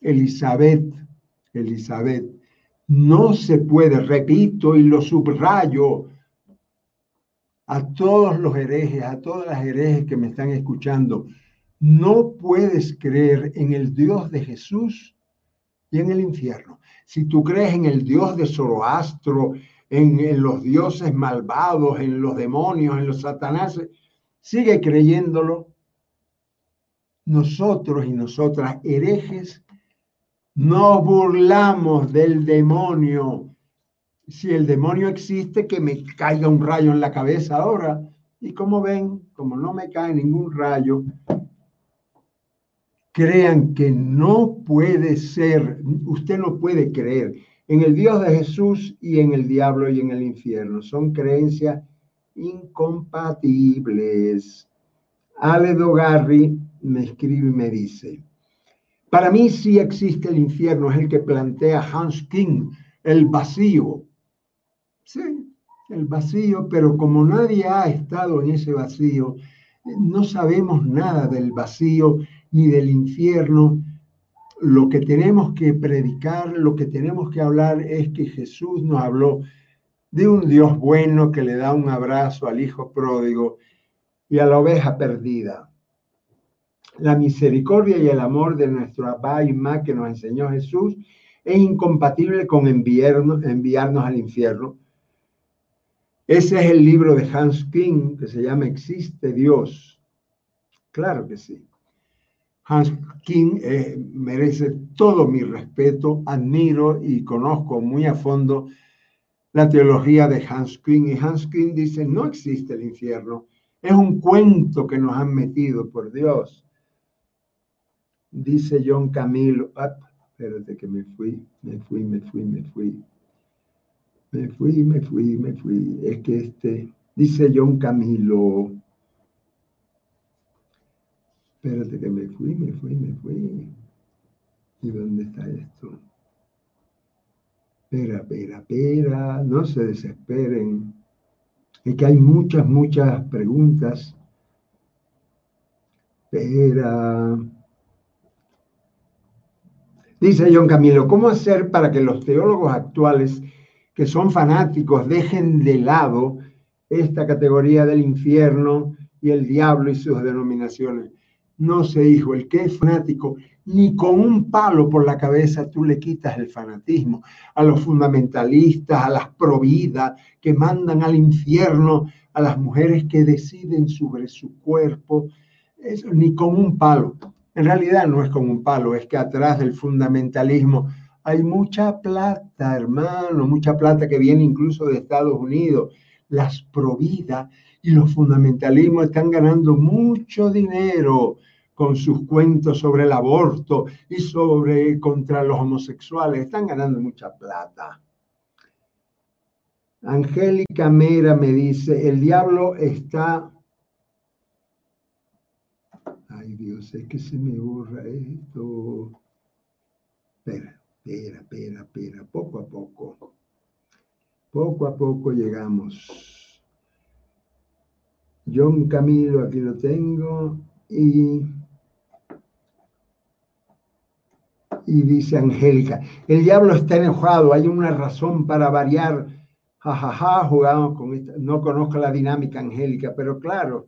Elizabeth, Elizabeth, no se puede, repito y lo subrayo a todos los herejes, a todas las herejes que me están escuchando, no puedes creer en el Dios de Jesús y en el infierno. Si tú crees en el Dios de Zoroastro, en, los dioses malvados, en los demonios, en los satanáses, sigue creyéndolo. Nosotros y nosotras, herejes, nos burlamos del demonio. Si el demonio existe, que me caiga un rayo en la cabeza ahora. Y como ven, como no me cae ningún rayo, crean que no puede ser, usted no puede creer en el Dios de Jesús y en el diablo y en el infierno. Son creencias incompatibles. Aledo Garri me escribe y me dice, para mí sí existe el infierno, es el que plantea Hans King, el vacío. Sí, el vacío, pero como nadie ha estado en ese vacío, no sabemos nada del vacío ni del infierno. Lo que tenemos que predicar, lo que tenemos que hablar es que Jesús nos habló de un Dios bueno que le da un abrazo al hijo pródigo y a la oveja perdida. La misericordia y el amor de nuestro Abba y Ma que nos enseñó Jesús es incompatible con enviarnos, enviarnos al infierno. Ese es el libro de Hans King que se llama Existe Dios. Claro que sí. Hans King eh, merece todo mi respeto, admiro y conozco muy a fondo la teología de Hans Kühn. Y Hans Kühn dice, no existe el infierno. Es un cuento que nos han metido, por Dios. Dice John Camilo, ah, espérate que me fui, me fui, me fui, me fui. Me fui, me fui, me fui. Es que este, dice John Camilo, espérate que me fui, me fui, me fui. ¿Y dónde está esto? espera, espera, espera, no se desesperen. Es que hay muchas, muchas preguntas. Espera. Dice John Camilo, ¿cómo hacer para que los teólogos actuales que son fanáticos dejen de lado esta categoría del infierno y el diablo y sus denominaciones? No sé, hijo, el que es fanático, ni con un palo por la cabeza tú le quitas el fanatismo. A los fundamentalistas, a las providas que mandan al infierno, a las mujeres que deciden sobre su cuerpo, ni con un palo. En realidad no es con un palo, es que atrás del fundamentalismo hay mucha plata, hermano, mucha plata que viene incluso de Estados Unidos. Las providas y los fundamentalismos están ganando mucho dinero con sus cuentos sobre el aborto y sobre contra los homosexuales. Están ganando mucha plata. Angélica Mera me dice, el diablo está... Ay Dios, es que se me borra esto. Espera, espera, espera, espera, poco a poco. Poco a poco llegamos. John Camilo, aquí lo tengo. Y, y dice Angélica, el diablo está enojado, hay una razón para variar jajaja, jugamos con esta, no conozco la dinámica angélica, pero claro,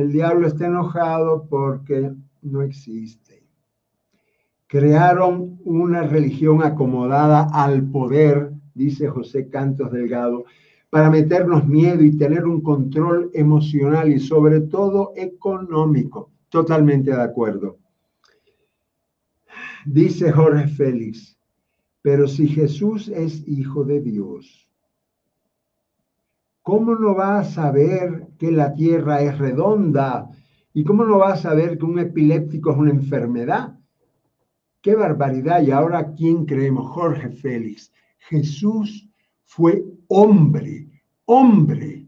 el diablo está enojado porque no existe. Crearon una religión acomodada al poder, dice José Cantos Delgado, para meternos miedo y tener un control emocional y sobre todo económico. Totalmente de acuerdo. Dice Jorge Félix, pero si Jesús es hijo de Dios, ¿cómo no va a saber que la tierra es redonda? ¿Y cómo no va a saber que un epiléptico es una enfermedad? ¡Qué barbaridad! Y ahora, ¿quién creemos? Jorge Félix. Jesús fue hombre, hombre,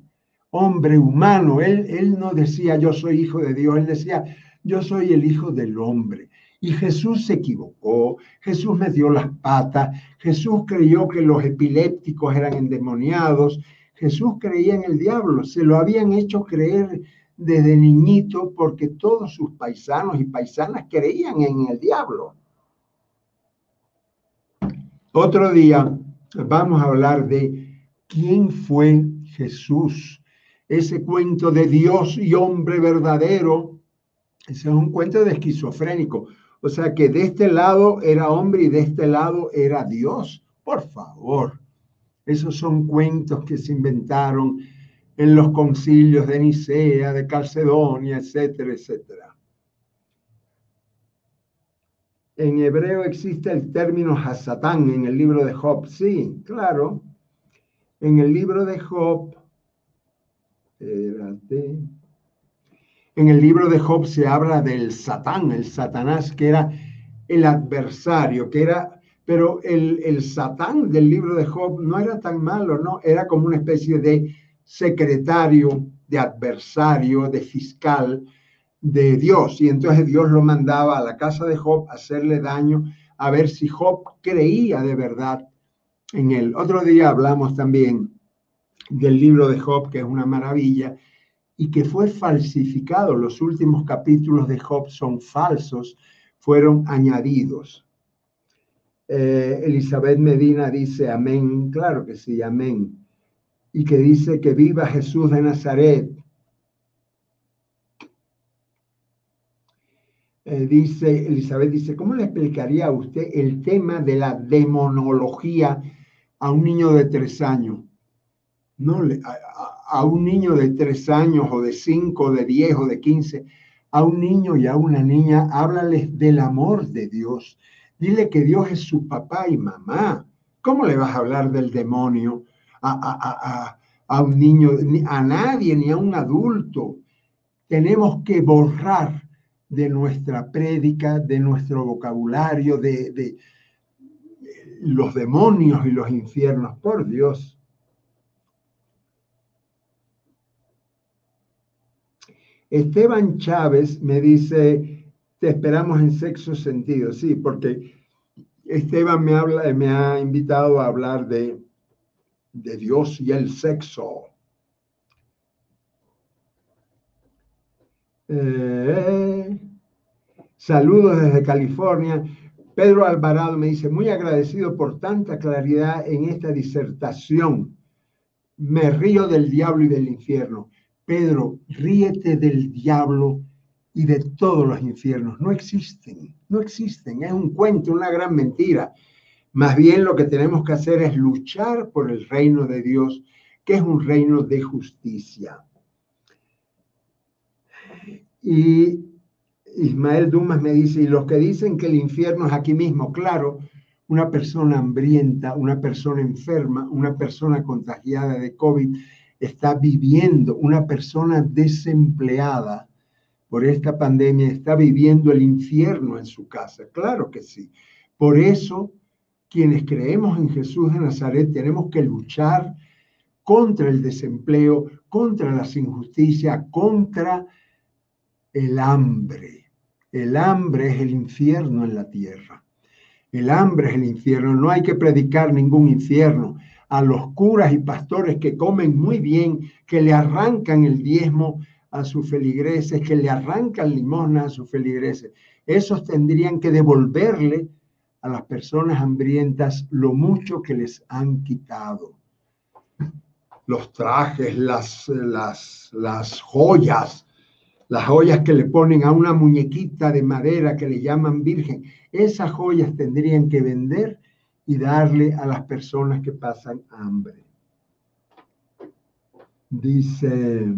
hombre humano. Él, él no decía yo soy hijo de Dios, él decía yo soy el hijo del hombre. Y Jesús se equivocó, Jesús me dio las patas, Jesús creyó que los epilépticos eran endemoniados, Jesús creía en el diablo, se lo habían hecho creer desde niñito porque todos sus paisanos y paisanas creían en el diablo. Otro día vamos a hablar de quién fue Jesús. Ese cuento de Dios y hombre verdadero, ese es un cuento de esquizofrénico. O sea que de este lado era hombre y de este lado era Dios. Por favor. Esos son cuentos que se inventaron en los concilios de Nicea, de Calcedonia, etcétera, etcétera. En hebreo existe el término Hasatán en el libro de Job. Sí, claro. En el libro de Job, espérate, en el libro de Job se habla del Satán, el Satanás, que era el adversario, que era pero el, Satán del libro de Job no era tan malo, ¿no? Era como una especie de secretario, de adversario, de fiscal de Dios. Y entonces Dios lo mandaba a la casa de Job a hacerle daño, a ver si Job creía de verdad en él. Otro día hablamos también del libro de Job, que es una maravilla, y que fue falsificado. Los últimos capítulos de Job son falsos, fueron añadidos. Eh, Elizabeth Medina dice amén, claro que sí, amén. Y que dice que viva Jesús de Nazaret. Eh, dice, Elizabeth dice, ¿cómo le explicaría a usted el tema de la demonología a un niño de tres años? No, a, a un niño de tres años o de cinco, de diez o de quince, a un niño y a una niña, háblales del amor de Dios, Dile que Dios es su papá y mamá. ¿Cómo le vas a hablar del demonio a, un niño, a nadie, ni a un adulto? Tenemos que borrar de nuestra prédica, de nuestro vocabulario, de, de los demonios y los infiernos, por Dios. Esteban Chávez me dice, te esperamos en sexo sentido, sí, porque Esteban me, habla, me ha invitado a hablar de, de Dios y el sexo. Eh, Saludos desde California. Pedro Alvarado me dice, muy agradecido por tanta claridad en esta disertación. Me río del diablo y del infierno. Pedro, ríete del diablo y de todos los infiernos. No existen, no existen. Es un cuento, una gran mentira. Más bien lo que tenemos que hacer es luchar por el reino de Dios, que es un reino de justicia. Y Ismael Dumas me dice, y los que dicen que el infierno es aquí mismo, claro, una persona hambrienta, una persona enferma, una persona contagiada de COVID está viviendo, una persona desempleada por esta pandemia está viviendo el infierno en su casa. Claro que sí. Por eso, quienes creemos en Jesús de Nazaret tenemos que luchar contra el desempleo, contra las injusticias, contra el hambre. El hambre es el infierno en la tierra. El hambre es el infierno. No hay que predicar ningún infierno a los curas y pastores que comen muy bien, que le arrancan el diezmo a sus feligreses, que le arrancan limosna a sus feligreses. Esos tendrían que devolverle a las personas hambrientas lo mucho que les han quitado. Los trajes, las, las, las joyas, las joyas que le ponen a una muñequita de madera que le llaman virgen, esas joyas tendrían que vender y darle a las personas que pasan hambre. Dice,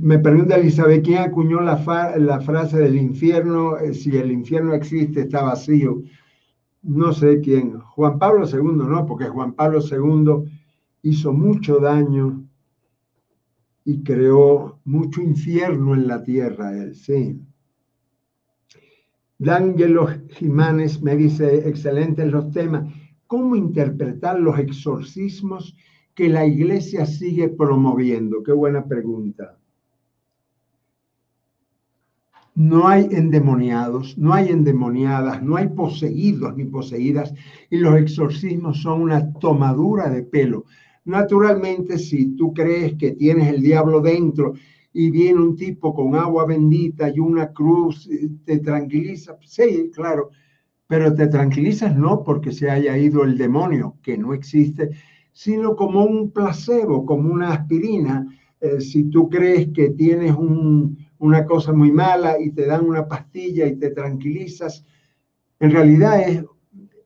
me pregunta Elizabeth, ¿quién acuñó la, la frase del infierno? Eh, si el infierno existe, está vacío. No sé quién. Juan Pablo II, no, porque Juan Pablo II hizo mucho daño y creó mucho infierno en la tierra, él, sí. D'Angelo Jiménez me dice, excelentes los temas. ¿Cómo interpretar los exorcismos que la iglesia sigue promoviendo? Qué buena pregunta. No hay endemoniados, no hay endemoniadas, no hay poseídos ni poseídas, y los exorcismos son una tomadura de pelo. Naturalmente, si tú crees que tienes el diablo dentro y viene un tipo con agua bendita y una cruz, te tranquiliza. Sí, claro, pero te tranquilizas no porque se haya ido el demonio, que no existe, sino como un placebo, como una aspirina. Eh, si tú crees que tienes una cosa muy mala y te dan una pastilla y te tranquilizas, en realidad es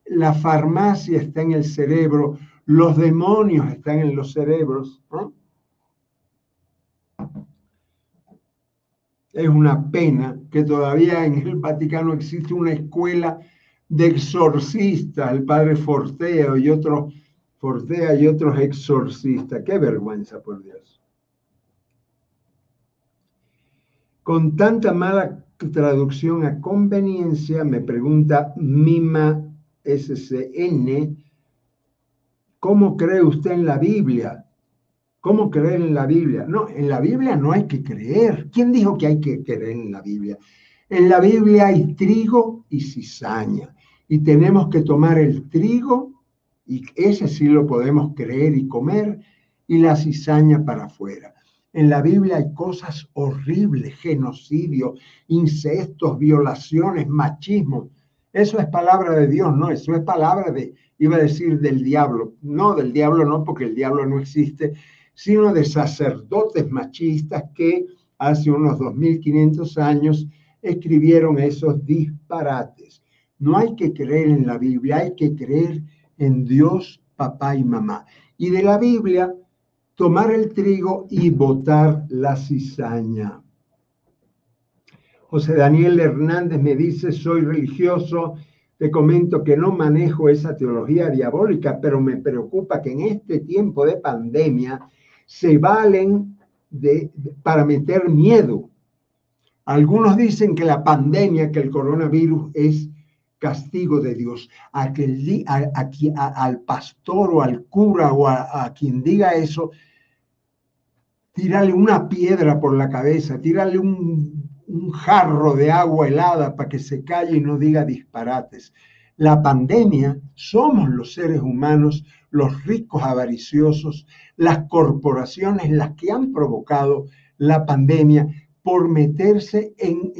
la farmacia está en el cerebro, los demonios están en los cerebros. Es una pena que todavía en el Vaticano existe una escuela de exorcistas, el padre Fortea y otros Fortea y otros exorcistas. Qué vergüenza, por Dios. Con tanta mala traducción a conveniencia, me pregunta Mima SCN, ¿cómo cree usted en la Biblia? ¿Cómo creer en la Biblia? No, en la Biblia no hay que creer. ¿Quién dijo que hay que creer en la Biblia? En la Biblia hay trigo y cizaña. Y tenemos que tomar el trigo y ese sí lo podemos creer y comer, y la cizaña para afuera. En la Biblia hay cosas horribles, genocidio, incestos, violaciones, machismo. Eso es palabra de Dios, no, eso es palabra de, iba a decir del diablo. No, del diablo no, porque el diablo no existe, sino de sacerdotes machistas que hace unos 2500 años escribieron esos disparates. No hay que creer en la Biblia, hay que creer en Dios, papá y mamá. Y de la Biblia, tomar el trigo y botar la cizaña. José Daniel Hernández me dice, soy religioso, te comento que no manejo esa teología diabólica, pero me preocupa que en este tiempo de pandemia se valen de, para meter miedo. Algunos dicen que la pandemia, que el coronavirus es castigo de Dios. A que al pastor o al cura o a, quien diga eso, tírale una piedra por la cabeza, tírale un, un jarro de agua helada para que se calle y no diga disparates. La pandemia somos los seres humanos los ricos avariciosos, las corporaciones, las que han provocado la pandemia por meterse en,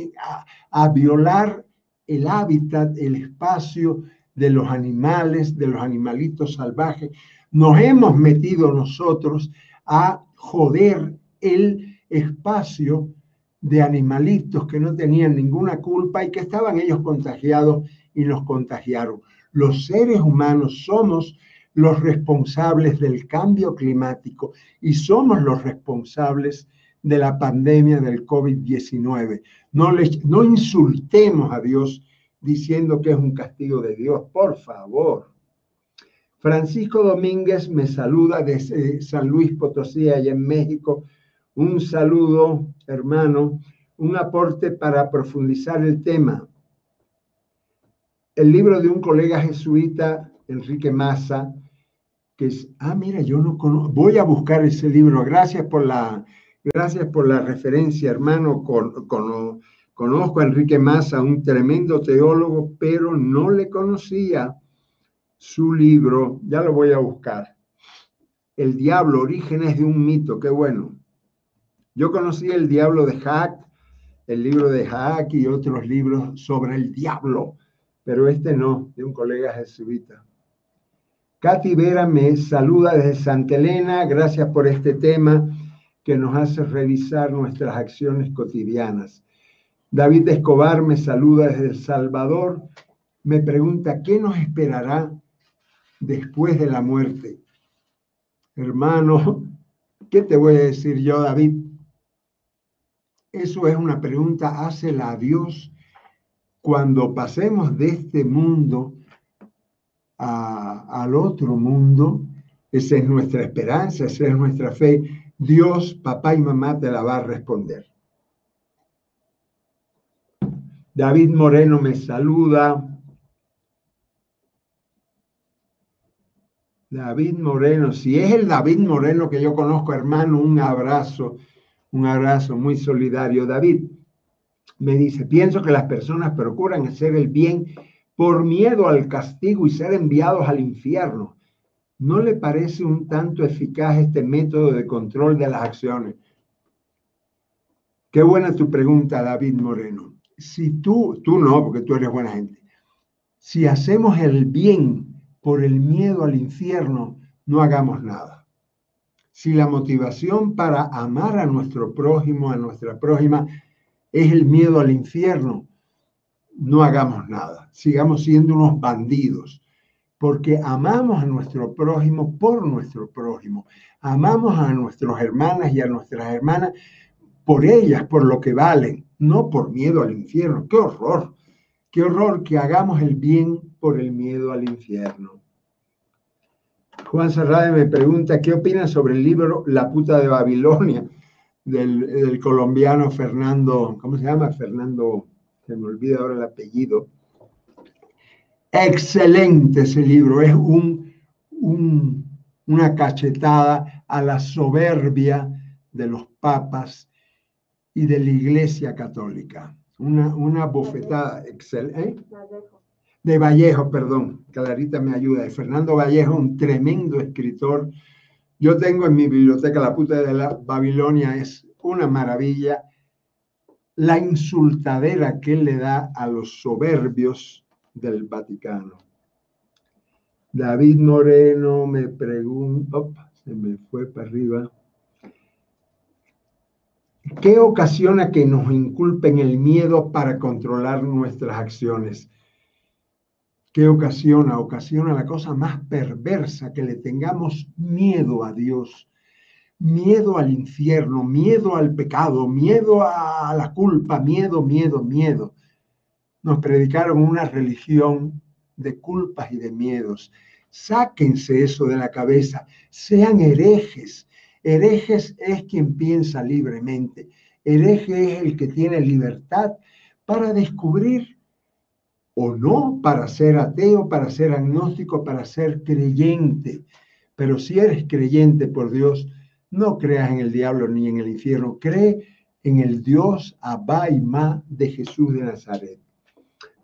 a, violar el hábitat, el espacio de los animales, de los animalitos salvajes. Nos hemos metido nosotros a joder el espacio de animalitos que no tenían ninguna culpa y que estaban ellos contagiados y nos contagiaron. Los seres humanos somos los responsables del cambio climático y somos los responsables la pandemia del COVID-19. No, no insultemos a Dios diciendo que es un castigo de Dios, por favor. Francisco Domínguez me saluda desde San Luis Potosí, allá en México. Un saludo, hermano, un aporte para profundizar el tema. El libro de un colega jesuita, Enrique Massa, que es, ah, mira, yo no conozco, voy a buscar ese libro. Gracias por la, gracias por la referencia, hermano. Con, con, conozco a Enrique Massa, un tremendo teólogo, pero no le conocía su libro, ya lo voy a buscar. El diablo, orígenes de un mito, qué bueno. Yo conocí el diablo de Hack, el libro de Hack y otros libros sobre el diablo, pero este no, de un colega jesuita. Katy Vera me saluda desde Santa Elena, gracias por este tema que nos hace revisar nuestras acciones cotidianas. David Escobar me saluda desde El Salvador, me pregunta, ¿qué nos esperará después de la muerte. Hermano, (laughs) ¿qué te voy a decir yo, David? Eso es una pregunta, hácela a Dios cuando pasemos de este mundo al otro mundo. Esa es nuestra esperanza, esa es nuestra fe. Dios, papá y mamá te la va a responder. David Moreno me saluda. David Moreno, si es el David Moreno que yo conozco, hermano, un abrazo, un abrazo muy solidario. David me dice, pienso que las personas procuran hacer el bien por miedo al castigo y ser enviados al infierno. ¿No le parece un tanto eficaz este método de control de las acciones? Qué buena tu pregunta, David Moreno. Si tú, tú no, porque tú eres buena gente. Si hacemos el bien por el miedo al infierno, no hagamos nada. Si la motivación para amar a nuestro prójimo, a nuestra prójima, es el miedo al infierno, no hagamos nada. Sigamos siendo unos bandidos, porque amamos a nuestro prójimo por nuestro prójimo. Amamos a nuestras hermanas y a nuestras hermanas por ellas, por lo que valen, no por miedo al infierno. ¡Qué horror! ¡Qué horror que hagamos el bien por el miedo al infierno. Juan Serrade me pregunta, ¿qué opinas sobre el libro La puta de Babilonia del, colombiano Fernando, ¿cómo se llama? Fernando, se me olvida ahora el apellido. Excelente ese libro, es un, una cachetada a la soberbia de los papas y de la Iglesia Católica. Una, una bofetada excelente. ¿eh? de Vallejo, perdón, Clarita me ayuda, de Fernando Vallejo, un tremendo escritor. Yo tengo en mi biblioteca La puta de la Babilonia, es una maravilla. La insultadera que él le da a los soberbios del Vaticano. David Moreno me pregunta, se me fue para arriba. ¿Qué ocasiona que nos inculpen el miedo para controlar nuestras acciones? ¿Qué ocasiona? Ocasiona la cosa más perversa, que le tengamos miedo a Dios, miedo al infierno, miedo al pecado, miedo a la culpa, miedo, miedo, miedo. Nos predicaron una religión de culpas y de miedos. Sáquense eso de la cabeza, sean herejes. Herejes es quien piensa libremente. Hereje es el que tiene libertad para descubrir o no para ser ateo, para ser agnóstico, para ser creyente. Pero si eres creyente por Dios, no creas en el diablo ni en el infierno, cree en el Dios Abba y Ma de Jesús de Nazaret.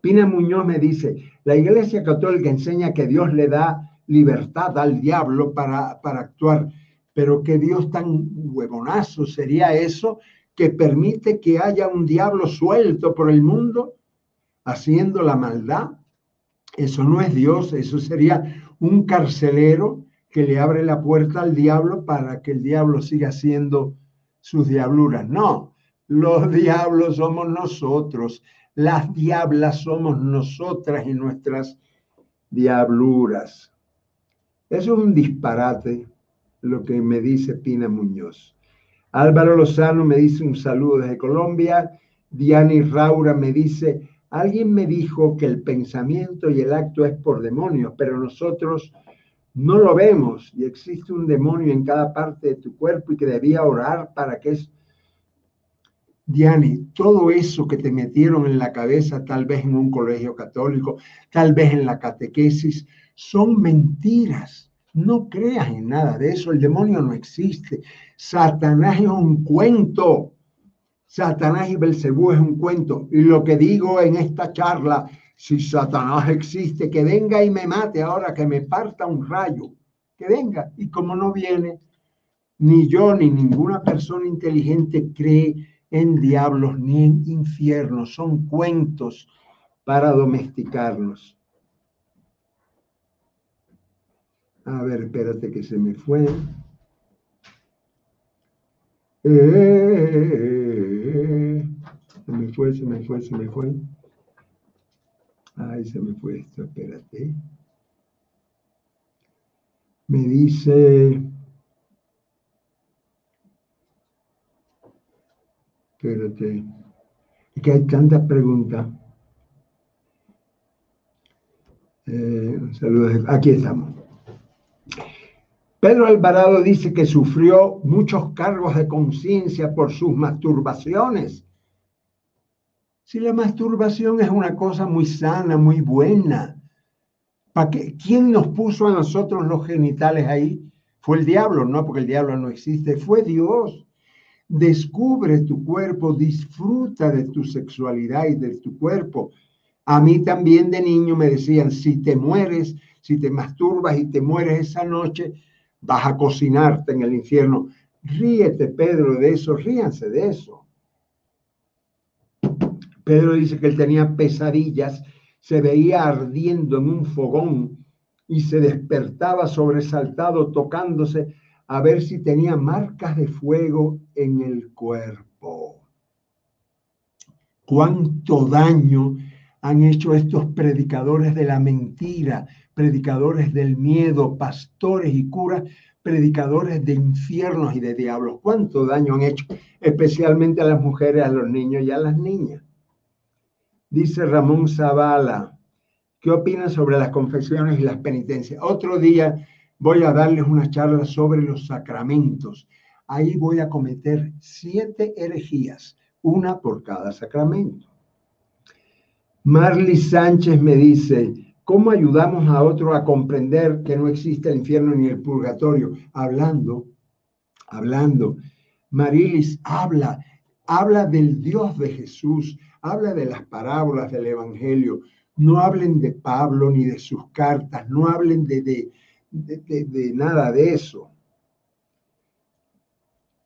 Pina Muñoz me dice, la Iglesia Católica enseña que Dios le da libertad al diablo para, para actuar. Pero que Dios tan huevonazo sería eso que permite que haya un diablo suelto por el mundo haciendo la maldad. Eso no es Dios, eso sería un carcelero que le abre la puerta al diablo para que el diablo siga haciendo sus diabluras. No, los diablos somos nosotros, las diablas somos nosotras y nuestras diabluras. Eso es un disparate lo que me dice Pina Muñoz. Álvaro Lozano me dice un saludo desde Colombia. Diani Raura me dice, alguien me dijo que el pensamiento y el acto es por demonios, pero nosotros no lo vemos y existe un demonio en cada parte de tu cuerpo y que debía orar para que es... Diani, todo eso que te metieron en la cabeza, tal vez en un colegio católico, tal vez en la catequesis, son mentiras. No creas en nada de eso. El demonio no existe. Satanás es un cuento. Satanás y Belcebú es un cuento. Y lo que digo en esta charla si Satanás existe, que venga y me mate ahora, que me parta un rayo, que venga. Y como no viene, ni yo ni ninguna persona inteligente cree en diablos ni en infiernos, son cuentos para domesticarnos. A ver, espérate que se me fue. Eh, eh, eh, se me fue, se me fue, se me fue. Ay, se me fue esto, espérate. Me dice, espérate, es que hay tantas preguntas. Eh, saludos, aquí estamos. Pedro Alvarado dice que sufrió muchos cargos de conciencia por sus masturbaciones si la masturbación es una cosa muy sana, muy buena, ¿para qué? ¿quién nos puso a nosotros los genitales ahí? Fue el diablo, no, porque el diablo no existe, fue Dios. Descubre tu cuerpo, disfruta de tu sexualidad y de tu cuerpo. A mí también de niño me decían, si te mueres, si te masturbas y te mueres esa noche, vas a cocinarte en el infierno. Ríete, Pedro, de eso, ríanse de eso. Pedro dice que él tenía pesadillas, se veía ardiendo en un fogón y se despertaba sobresaltado tocándose a ver si tenía marcas de fuego en el cuerpo. ¿Cuánto daño han hecho estos predicadores de la mentira, predicadores del miedo, pastores y curas, predicadores de infiernos y de diablos? ¿Cuánto daño han hecho, especialmente a las mujeres, a los niños y a las niñas? Dice Ramón Zavala, ¿qué opinas sobre las confesiones y las penitencias? Otro día voy a darles una charla sobre los sacramentos. Ahí voy a cometer siete herejías, una por cada sacramento. Marley Sánchez me dice, ¿cómo ayudamos a otro a comprender que no existe el infierno ni el purgatorio? Hablando, hablando. Marilis habla, habla del Dios de Jesús, habla de las parábolas del Evangelio. No hablen de Pablo ni de sus cartas, no hablen de, nada de eso.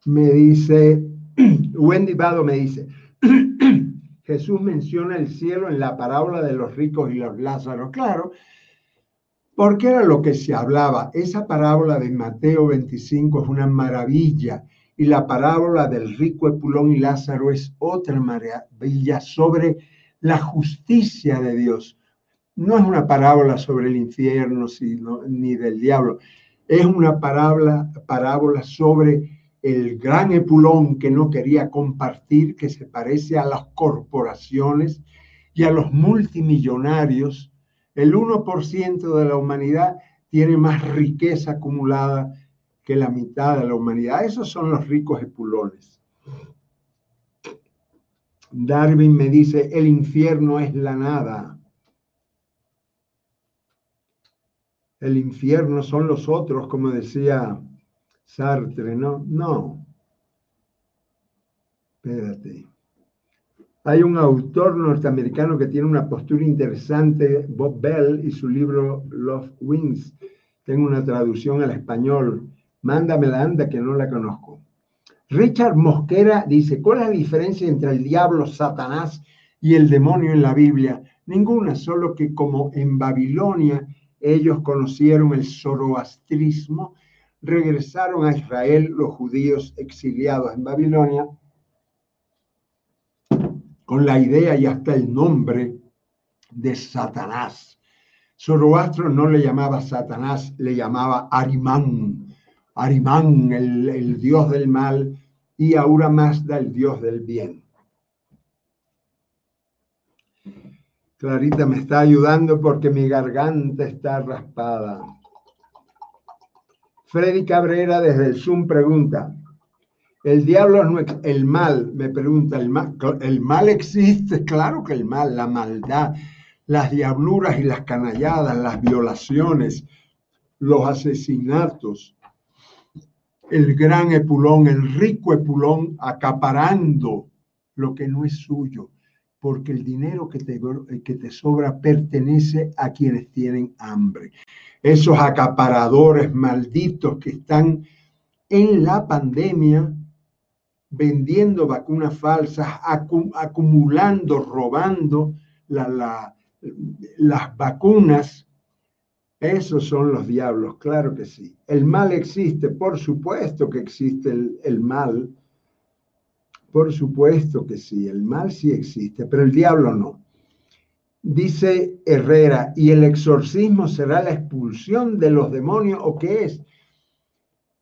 Me dice, (clears throat) Wendy Vado me dice, (clears throat) Jesús menciona el cielo en la parábola de los ricos y los lázaros. Claro, porque era lo que se hablaba. Esa parábola de Mateo 25 es una maravilla y la parábola del rico Epulón y Lázaro es otra maravilla sobre la justicia de Dios. No es una parábola sobre el infierno sino, ni del diablo, es una parábola, parábola sobre el gran Epulón que no quería compartir, que se parece a las corporaciones y a los multimillonarios. El 1% de la humanidad tiene más riqueza acumulada que la mitad de la humanidad. Esos son los ricos epulones. Darwin me dice, el infierno es la nada. El infierno son los otros, como decía Sartre, ¿no? No. Espérate. Hay un autor norteamericano que tiene una postura interesante, Bob Bell, y su libro Love Wings Tengo una traducción al español. Mándamela, anda, que no la conozco. Richard Mosquera dice, ¿cuál es la diferencia entre el diablo, Satanás y el demonio en la Biblia? Ninguna, solo que como en Babilonia ellos conocieron el zoroastrismo, regresaron a Israel los judíos exiliados en Babilonia con la idea y hasta el nombre de Satanás. Zoroastro no le llamaba Satanás, le llamaba Arimán. Arimán, el, el dios del mal, y Ahura Mazda, el dios del bien. Clarita me está ayudando porque mi garganta está raspada. Freddy Cabrera desde el Zoom pregunta, el diablo no el mal, me pregunta, el mal, el mal existe, (laughs) claro que el mal, la maldad, las diabluras y las canalladas, las violaciones, los asesinatos, el gran Epulón, el rico Epulón acaparando lo que no es suyo, porque el dinero que te, que te sobra pertenece a quienes tienen hambre. Esos acaparadores malditos que están en la pandemia vendiendo vacunas falsas, acumulando, robando las vacunas esos son los diablos, claro que sí. El mal existe, por supuesto que existe el, mal. Por supuesto que sí, el mal sí existe, pero el diablo no. Dice Herrera, ¿y el exorcismo será la expulsión de los demonios o qué es?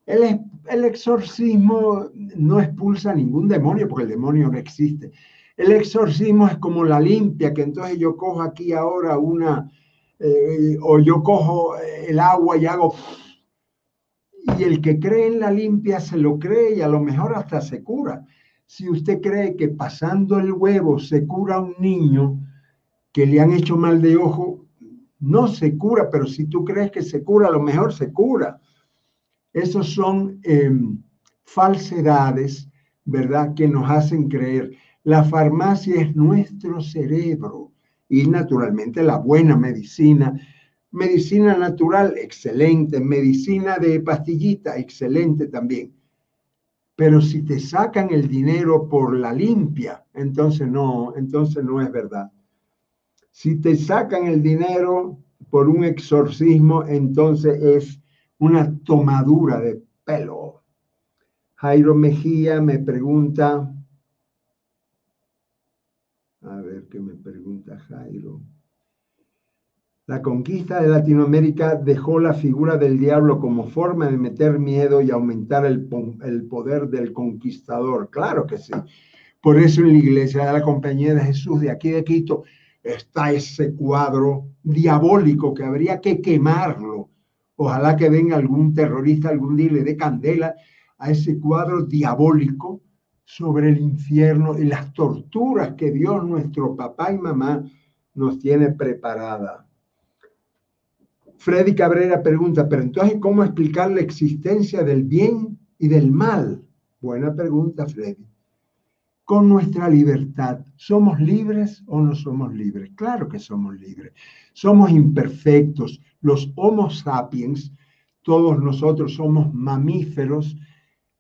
El, exorcismo no expulsa ningún demonio porque el demonio no existe. El exorcismo es como la limpia, que entonces yo cojo aquí ahora una, eh, o yo cojo el agua y hago... Y el que cree en la limpia se lo cree y a lo mejor hasta se cura. Si usted cree que pasando el huevo se cura a un niño que le han hecho mal de ojo, no se cura, pero si tú crees que se cura, a lo mejor se cura. Esos son em, falsedades, ¿verdad? Que nos hacen creer. La farmacia es nuestro cerebro y naturalmente la buena medicina. Medicina natural, excelente. Medicina de pastillita, excelente también. Pero si te sacan el dinero por la limpia, entonces no, entonces no es verdad. Si te sacan el dinero por un exorcismo, entonces es una tomadura de pelo. Jairo Mejía me pregunta, a ver qué me pregunta Jairo. La conquista de Latinoamérica dejó la figura del diablo como forma de meter miedo y aumentar el, poder del conquistador. Claro que sí. Por eso en la iglesia de la Compañía de Jesús de aquí de Quito está ese cuadro diabólico que habría que quemarlo. Ojalá que venga algún terrorista algún día y le dé candela a ese cuadro diabólico sobre el infierno y las torturas que Dios, nuestro papá y mamá, nos tiene preparada. Freddy Cabrera pregunta, pero entonces, ¿cómo explicar la existencia del bien y del mal? Buena pregunta, Freddy. Con nuestra libertad, ¿somos libres o no somos libres? Claro que somos libres. Somos imperfectos. Los Homo sapiens, todos nosotros somos mamíferos,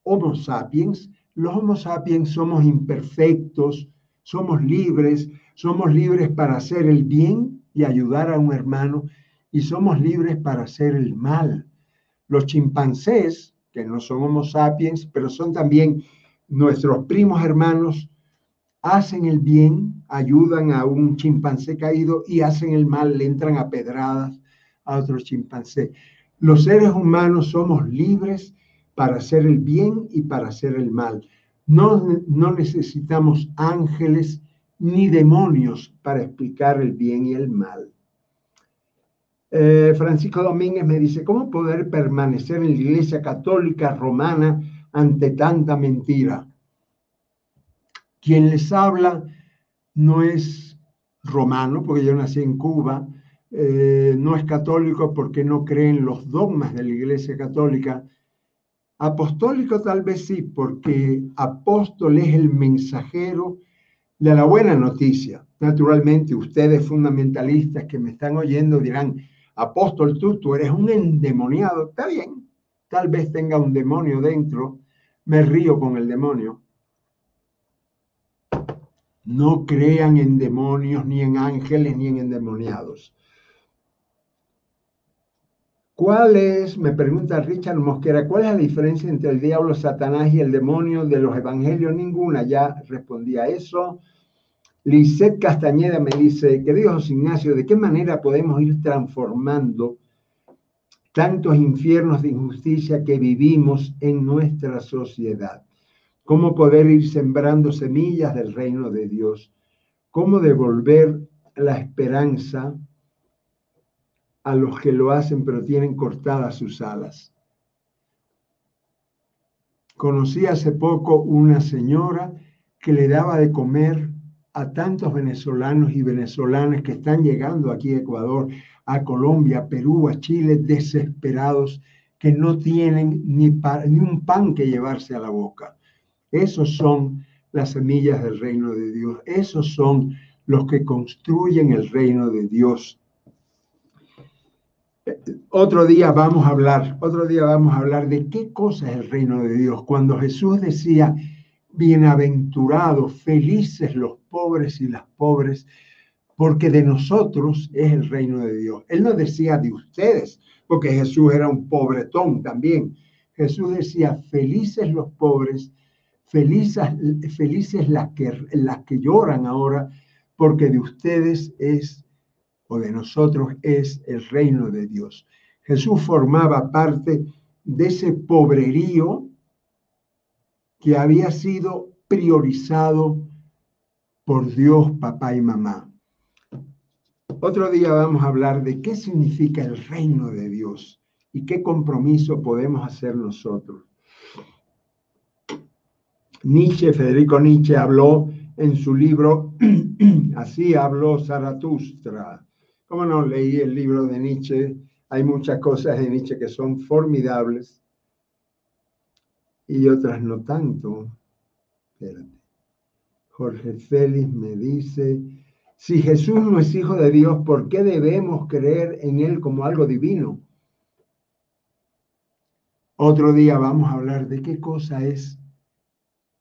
Homo sapiens, los Homo sapiens somos imperfectos, somos libres, somos libres para hacer el bien y ayudar a un hermano y somos libres para hacer el mal. Los chimpancés, que no son Homo sapiens, pero son también nuestros primos hermanos, hacen el bien, ayudan a un chimpancé caído y hacen el mal, le entran a pedradas a otro chimpancé. Los seres humanos somos libres para hacer el bien y para hacer el mal. No, no necesitamos ángeles ni demonios para explicar el bien y el mal. Eh, Francisco Domínguez me dice, ¿cómo poder permanecer en la Iglesia Católica Romana ante tanta mentira? Quien les habla no es romano, porque yo nací en Cuba, eh, no es católico porque no cree en los dogmas de la Iglesia Católica, Apostólico tal vez sí, porque apóstol es el mensajero de la buena noticia. Naturalmente, ustedes fundamentalistas que me están oyendo dirán, apóstol, tú, tú eres un endemoniado. Está bien, tal vez tenga un demonio dentro, me río con el demonio. No crean en demonios, ni en ángeles, ni en endemoniados. ¿Cuál es, me pregunta Richard Mosquera, cuál es la diferencia entre el diablo, Satanás y el demonio de los evangelios? Ninguna, ya respondí a eso. Lisette Castañeda me dice, querido José Ignacio, ¿de qué manera podemos ir transformando tantos infiernos de injusticia que vivimos en nuestra sociedad? ¿Cómo poder ir sembrando semillas del reino de Dios? ¿Cómo devolver la esperanza a los que lo hacen pero tienen cortadas sus alas? Conocí hace poco una señora que le daba de comer a tantos venezolanos y venezolanas que están llegando aquí a Ecuador, a Colombia, a Perú, a Chile, desesperados, que no tienen ni, un pan que llevarse a la boca. Esos son las semillas del reino de Dios. Esos son los que construyen el reino de Dios. Otro día vamos a hablar, otro día vamos a hablar de qué cosa es el reino de Dios. Cuando Jesús decía, bienaventurados, felices los pobres y las pobres, porque de nosotros es el reino de Dios. Él no decía de ustedes, porque Jesús era un pobretón también. Jesús decía, felices los pobres, felices, felices las, que, las que lloran ahora, porque de ustedes es, o de nosotros es el reino de Dios. Jesús formaba parte de ese pobrerío que había sido priorizado por Dios, papá y mamá. Otro día vamos a hablar de qué significa el reino de Dios y qué compromiso podemos hacer nosotros. Nietzsche, Federico Nietzsche, habló en su libro (clears throat) Así habló Zaratustra. Como no leí el libro de Nietzsche? Hay muchas cosas de Nietzsche que son formidables y otras no tanto. Espérate. Jorge Félix me dice, si Jesús no es hijo de Dios, ¿por qué debemos creer en Él como algo divino? Otro día vamos a hablar de qué cosa es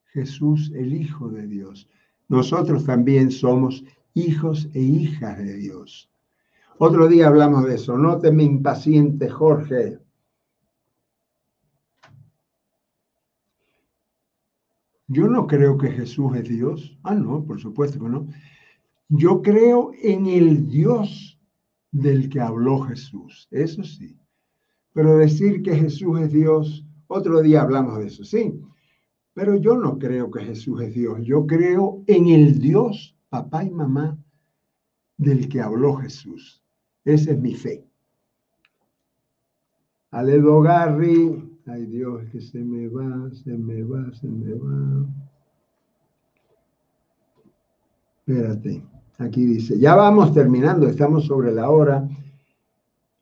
Jesús el Hijo de Dios. Nosotros también somos hijos e hijas de Dios. Otro día hablamos de eso. No te me impaciente, Jorge. Yo no creo que Jesús es Dios. Ah, no, por supuesto que no. Yo creo en el Dios del que habló Jesús, eso sí. Pero decir que Jesús es Dios, otro día hablamos de eso, sí. Pero yo no creo que Jesús es Dios. Yo creo en el Dios, papá y mamá, del que habló Jesús. Esa es mi fe. Aledo Garri, Ay Dios, que se me va, se me va, se me va. Espérate, aquí dice, ya vamos terminando, estamos sobre la hora.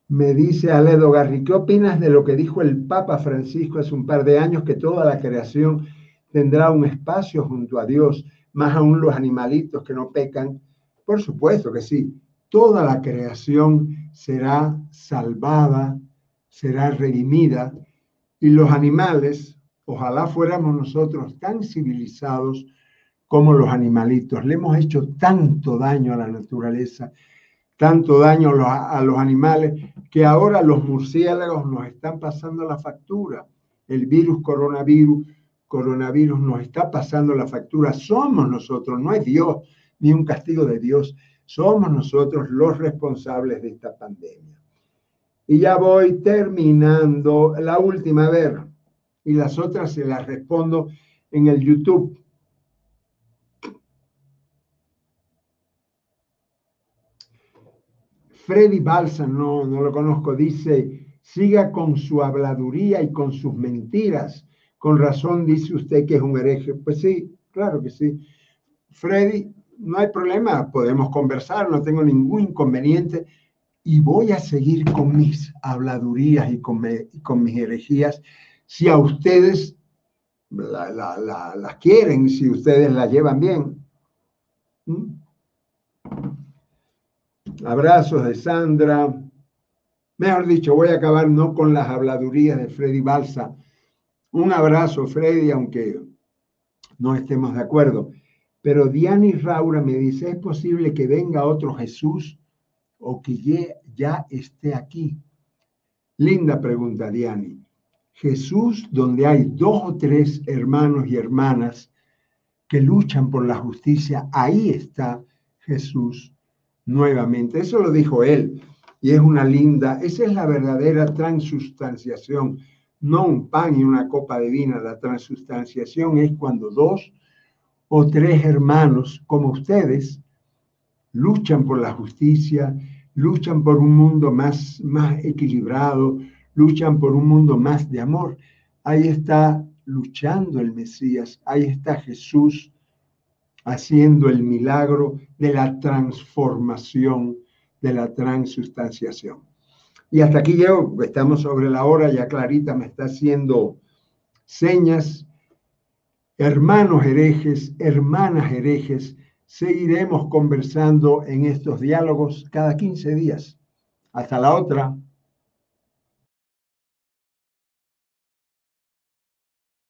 Me dice Aledo Garri, ¿qué opinas de lo que dijo el Papa Francisco hace un par de años, que toda la creación tendrá un espacio junto a Dios, más aún los animalitos que no pecan? Por supuesto que sí, toda la creación será salvada, será redimida y los animales, ojalá fuéramos nosotros tan civilizados como los animalitos. Le hemos hecho tanto daño a la naturaleza, tanto daño a los animales, que ahora los murciélagos nos están pasando la factura. El virus coronavirus, coronavirus nos está pasando la factura. Somos nosotros, no es Dios ni un castigo de Dios. Somos nosotros los responsables de esta pandemia. Y ya voy terminando la última, a ver, y las otras se las respondo en el YouTube. Freddy Balsa, no, no lo conozco, dice, siga con su habladuría y con sus mentiras. Con razón dice usted que es un hereje. Pues sí, claro que sí. Freddy, no hay problema, podemos conversar, no tengo ningún inconveniente y voy a seguir con mis habladurías y con, mis herejías si a ustedes las quieren, si ustedes la llevan bien. ¿Mm? Abrazos de Sandra. Mejor dicho, voy a acabar no con las habladurías de Freddy Balsa. Un abrazo, Freddy, aunque no estemos de acuerdo. Pero Diana Raura me dice, ¿es posible que venga otro Jesús o que ya esté aquí? Linda pregunta, Diani. Jesús, donde hay dos o tres hermanos y hermanas que luchan por la justicia, ahí está Jesús nuevamente. Eso lo dijo él y es una linda, esa es la verdadera transustanciación, no un pan y una copa de vino. La transustanciación es cuando dos o tres hermanos como ustedes luchan por la justicia, luchan por un mundo más, más equilibrado, luchan por un mundo más de amor. Ahí está luchando el Mesías, ahí está Jesús haciendo el milagro de la transformación, de la transustanciación. Y hasta aquí llego, estamos sobre la hora, ya Clarita me está haciendo señas. Hermanos herejes, hermanas herejes, seguiremos conversando en estos diálogos cada 15 días. Hasta la otra.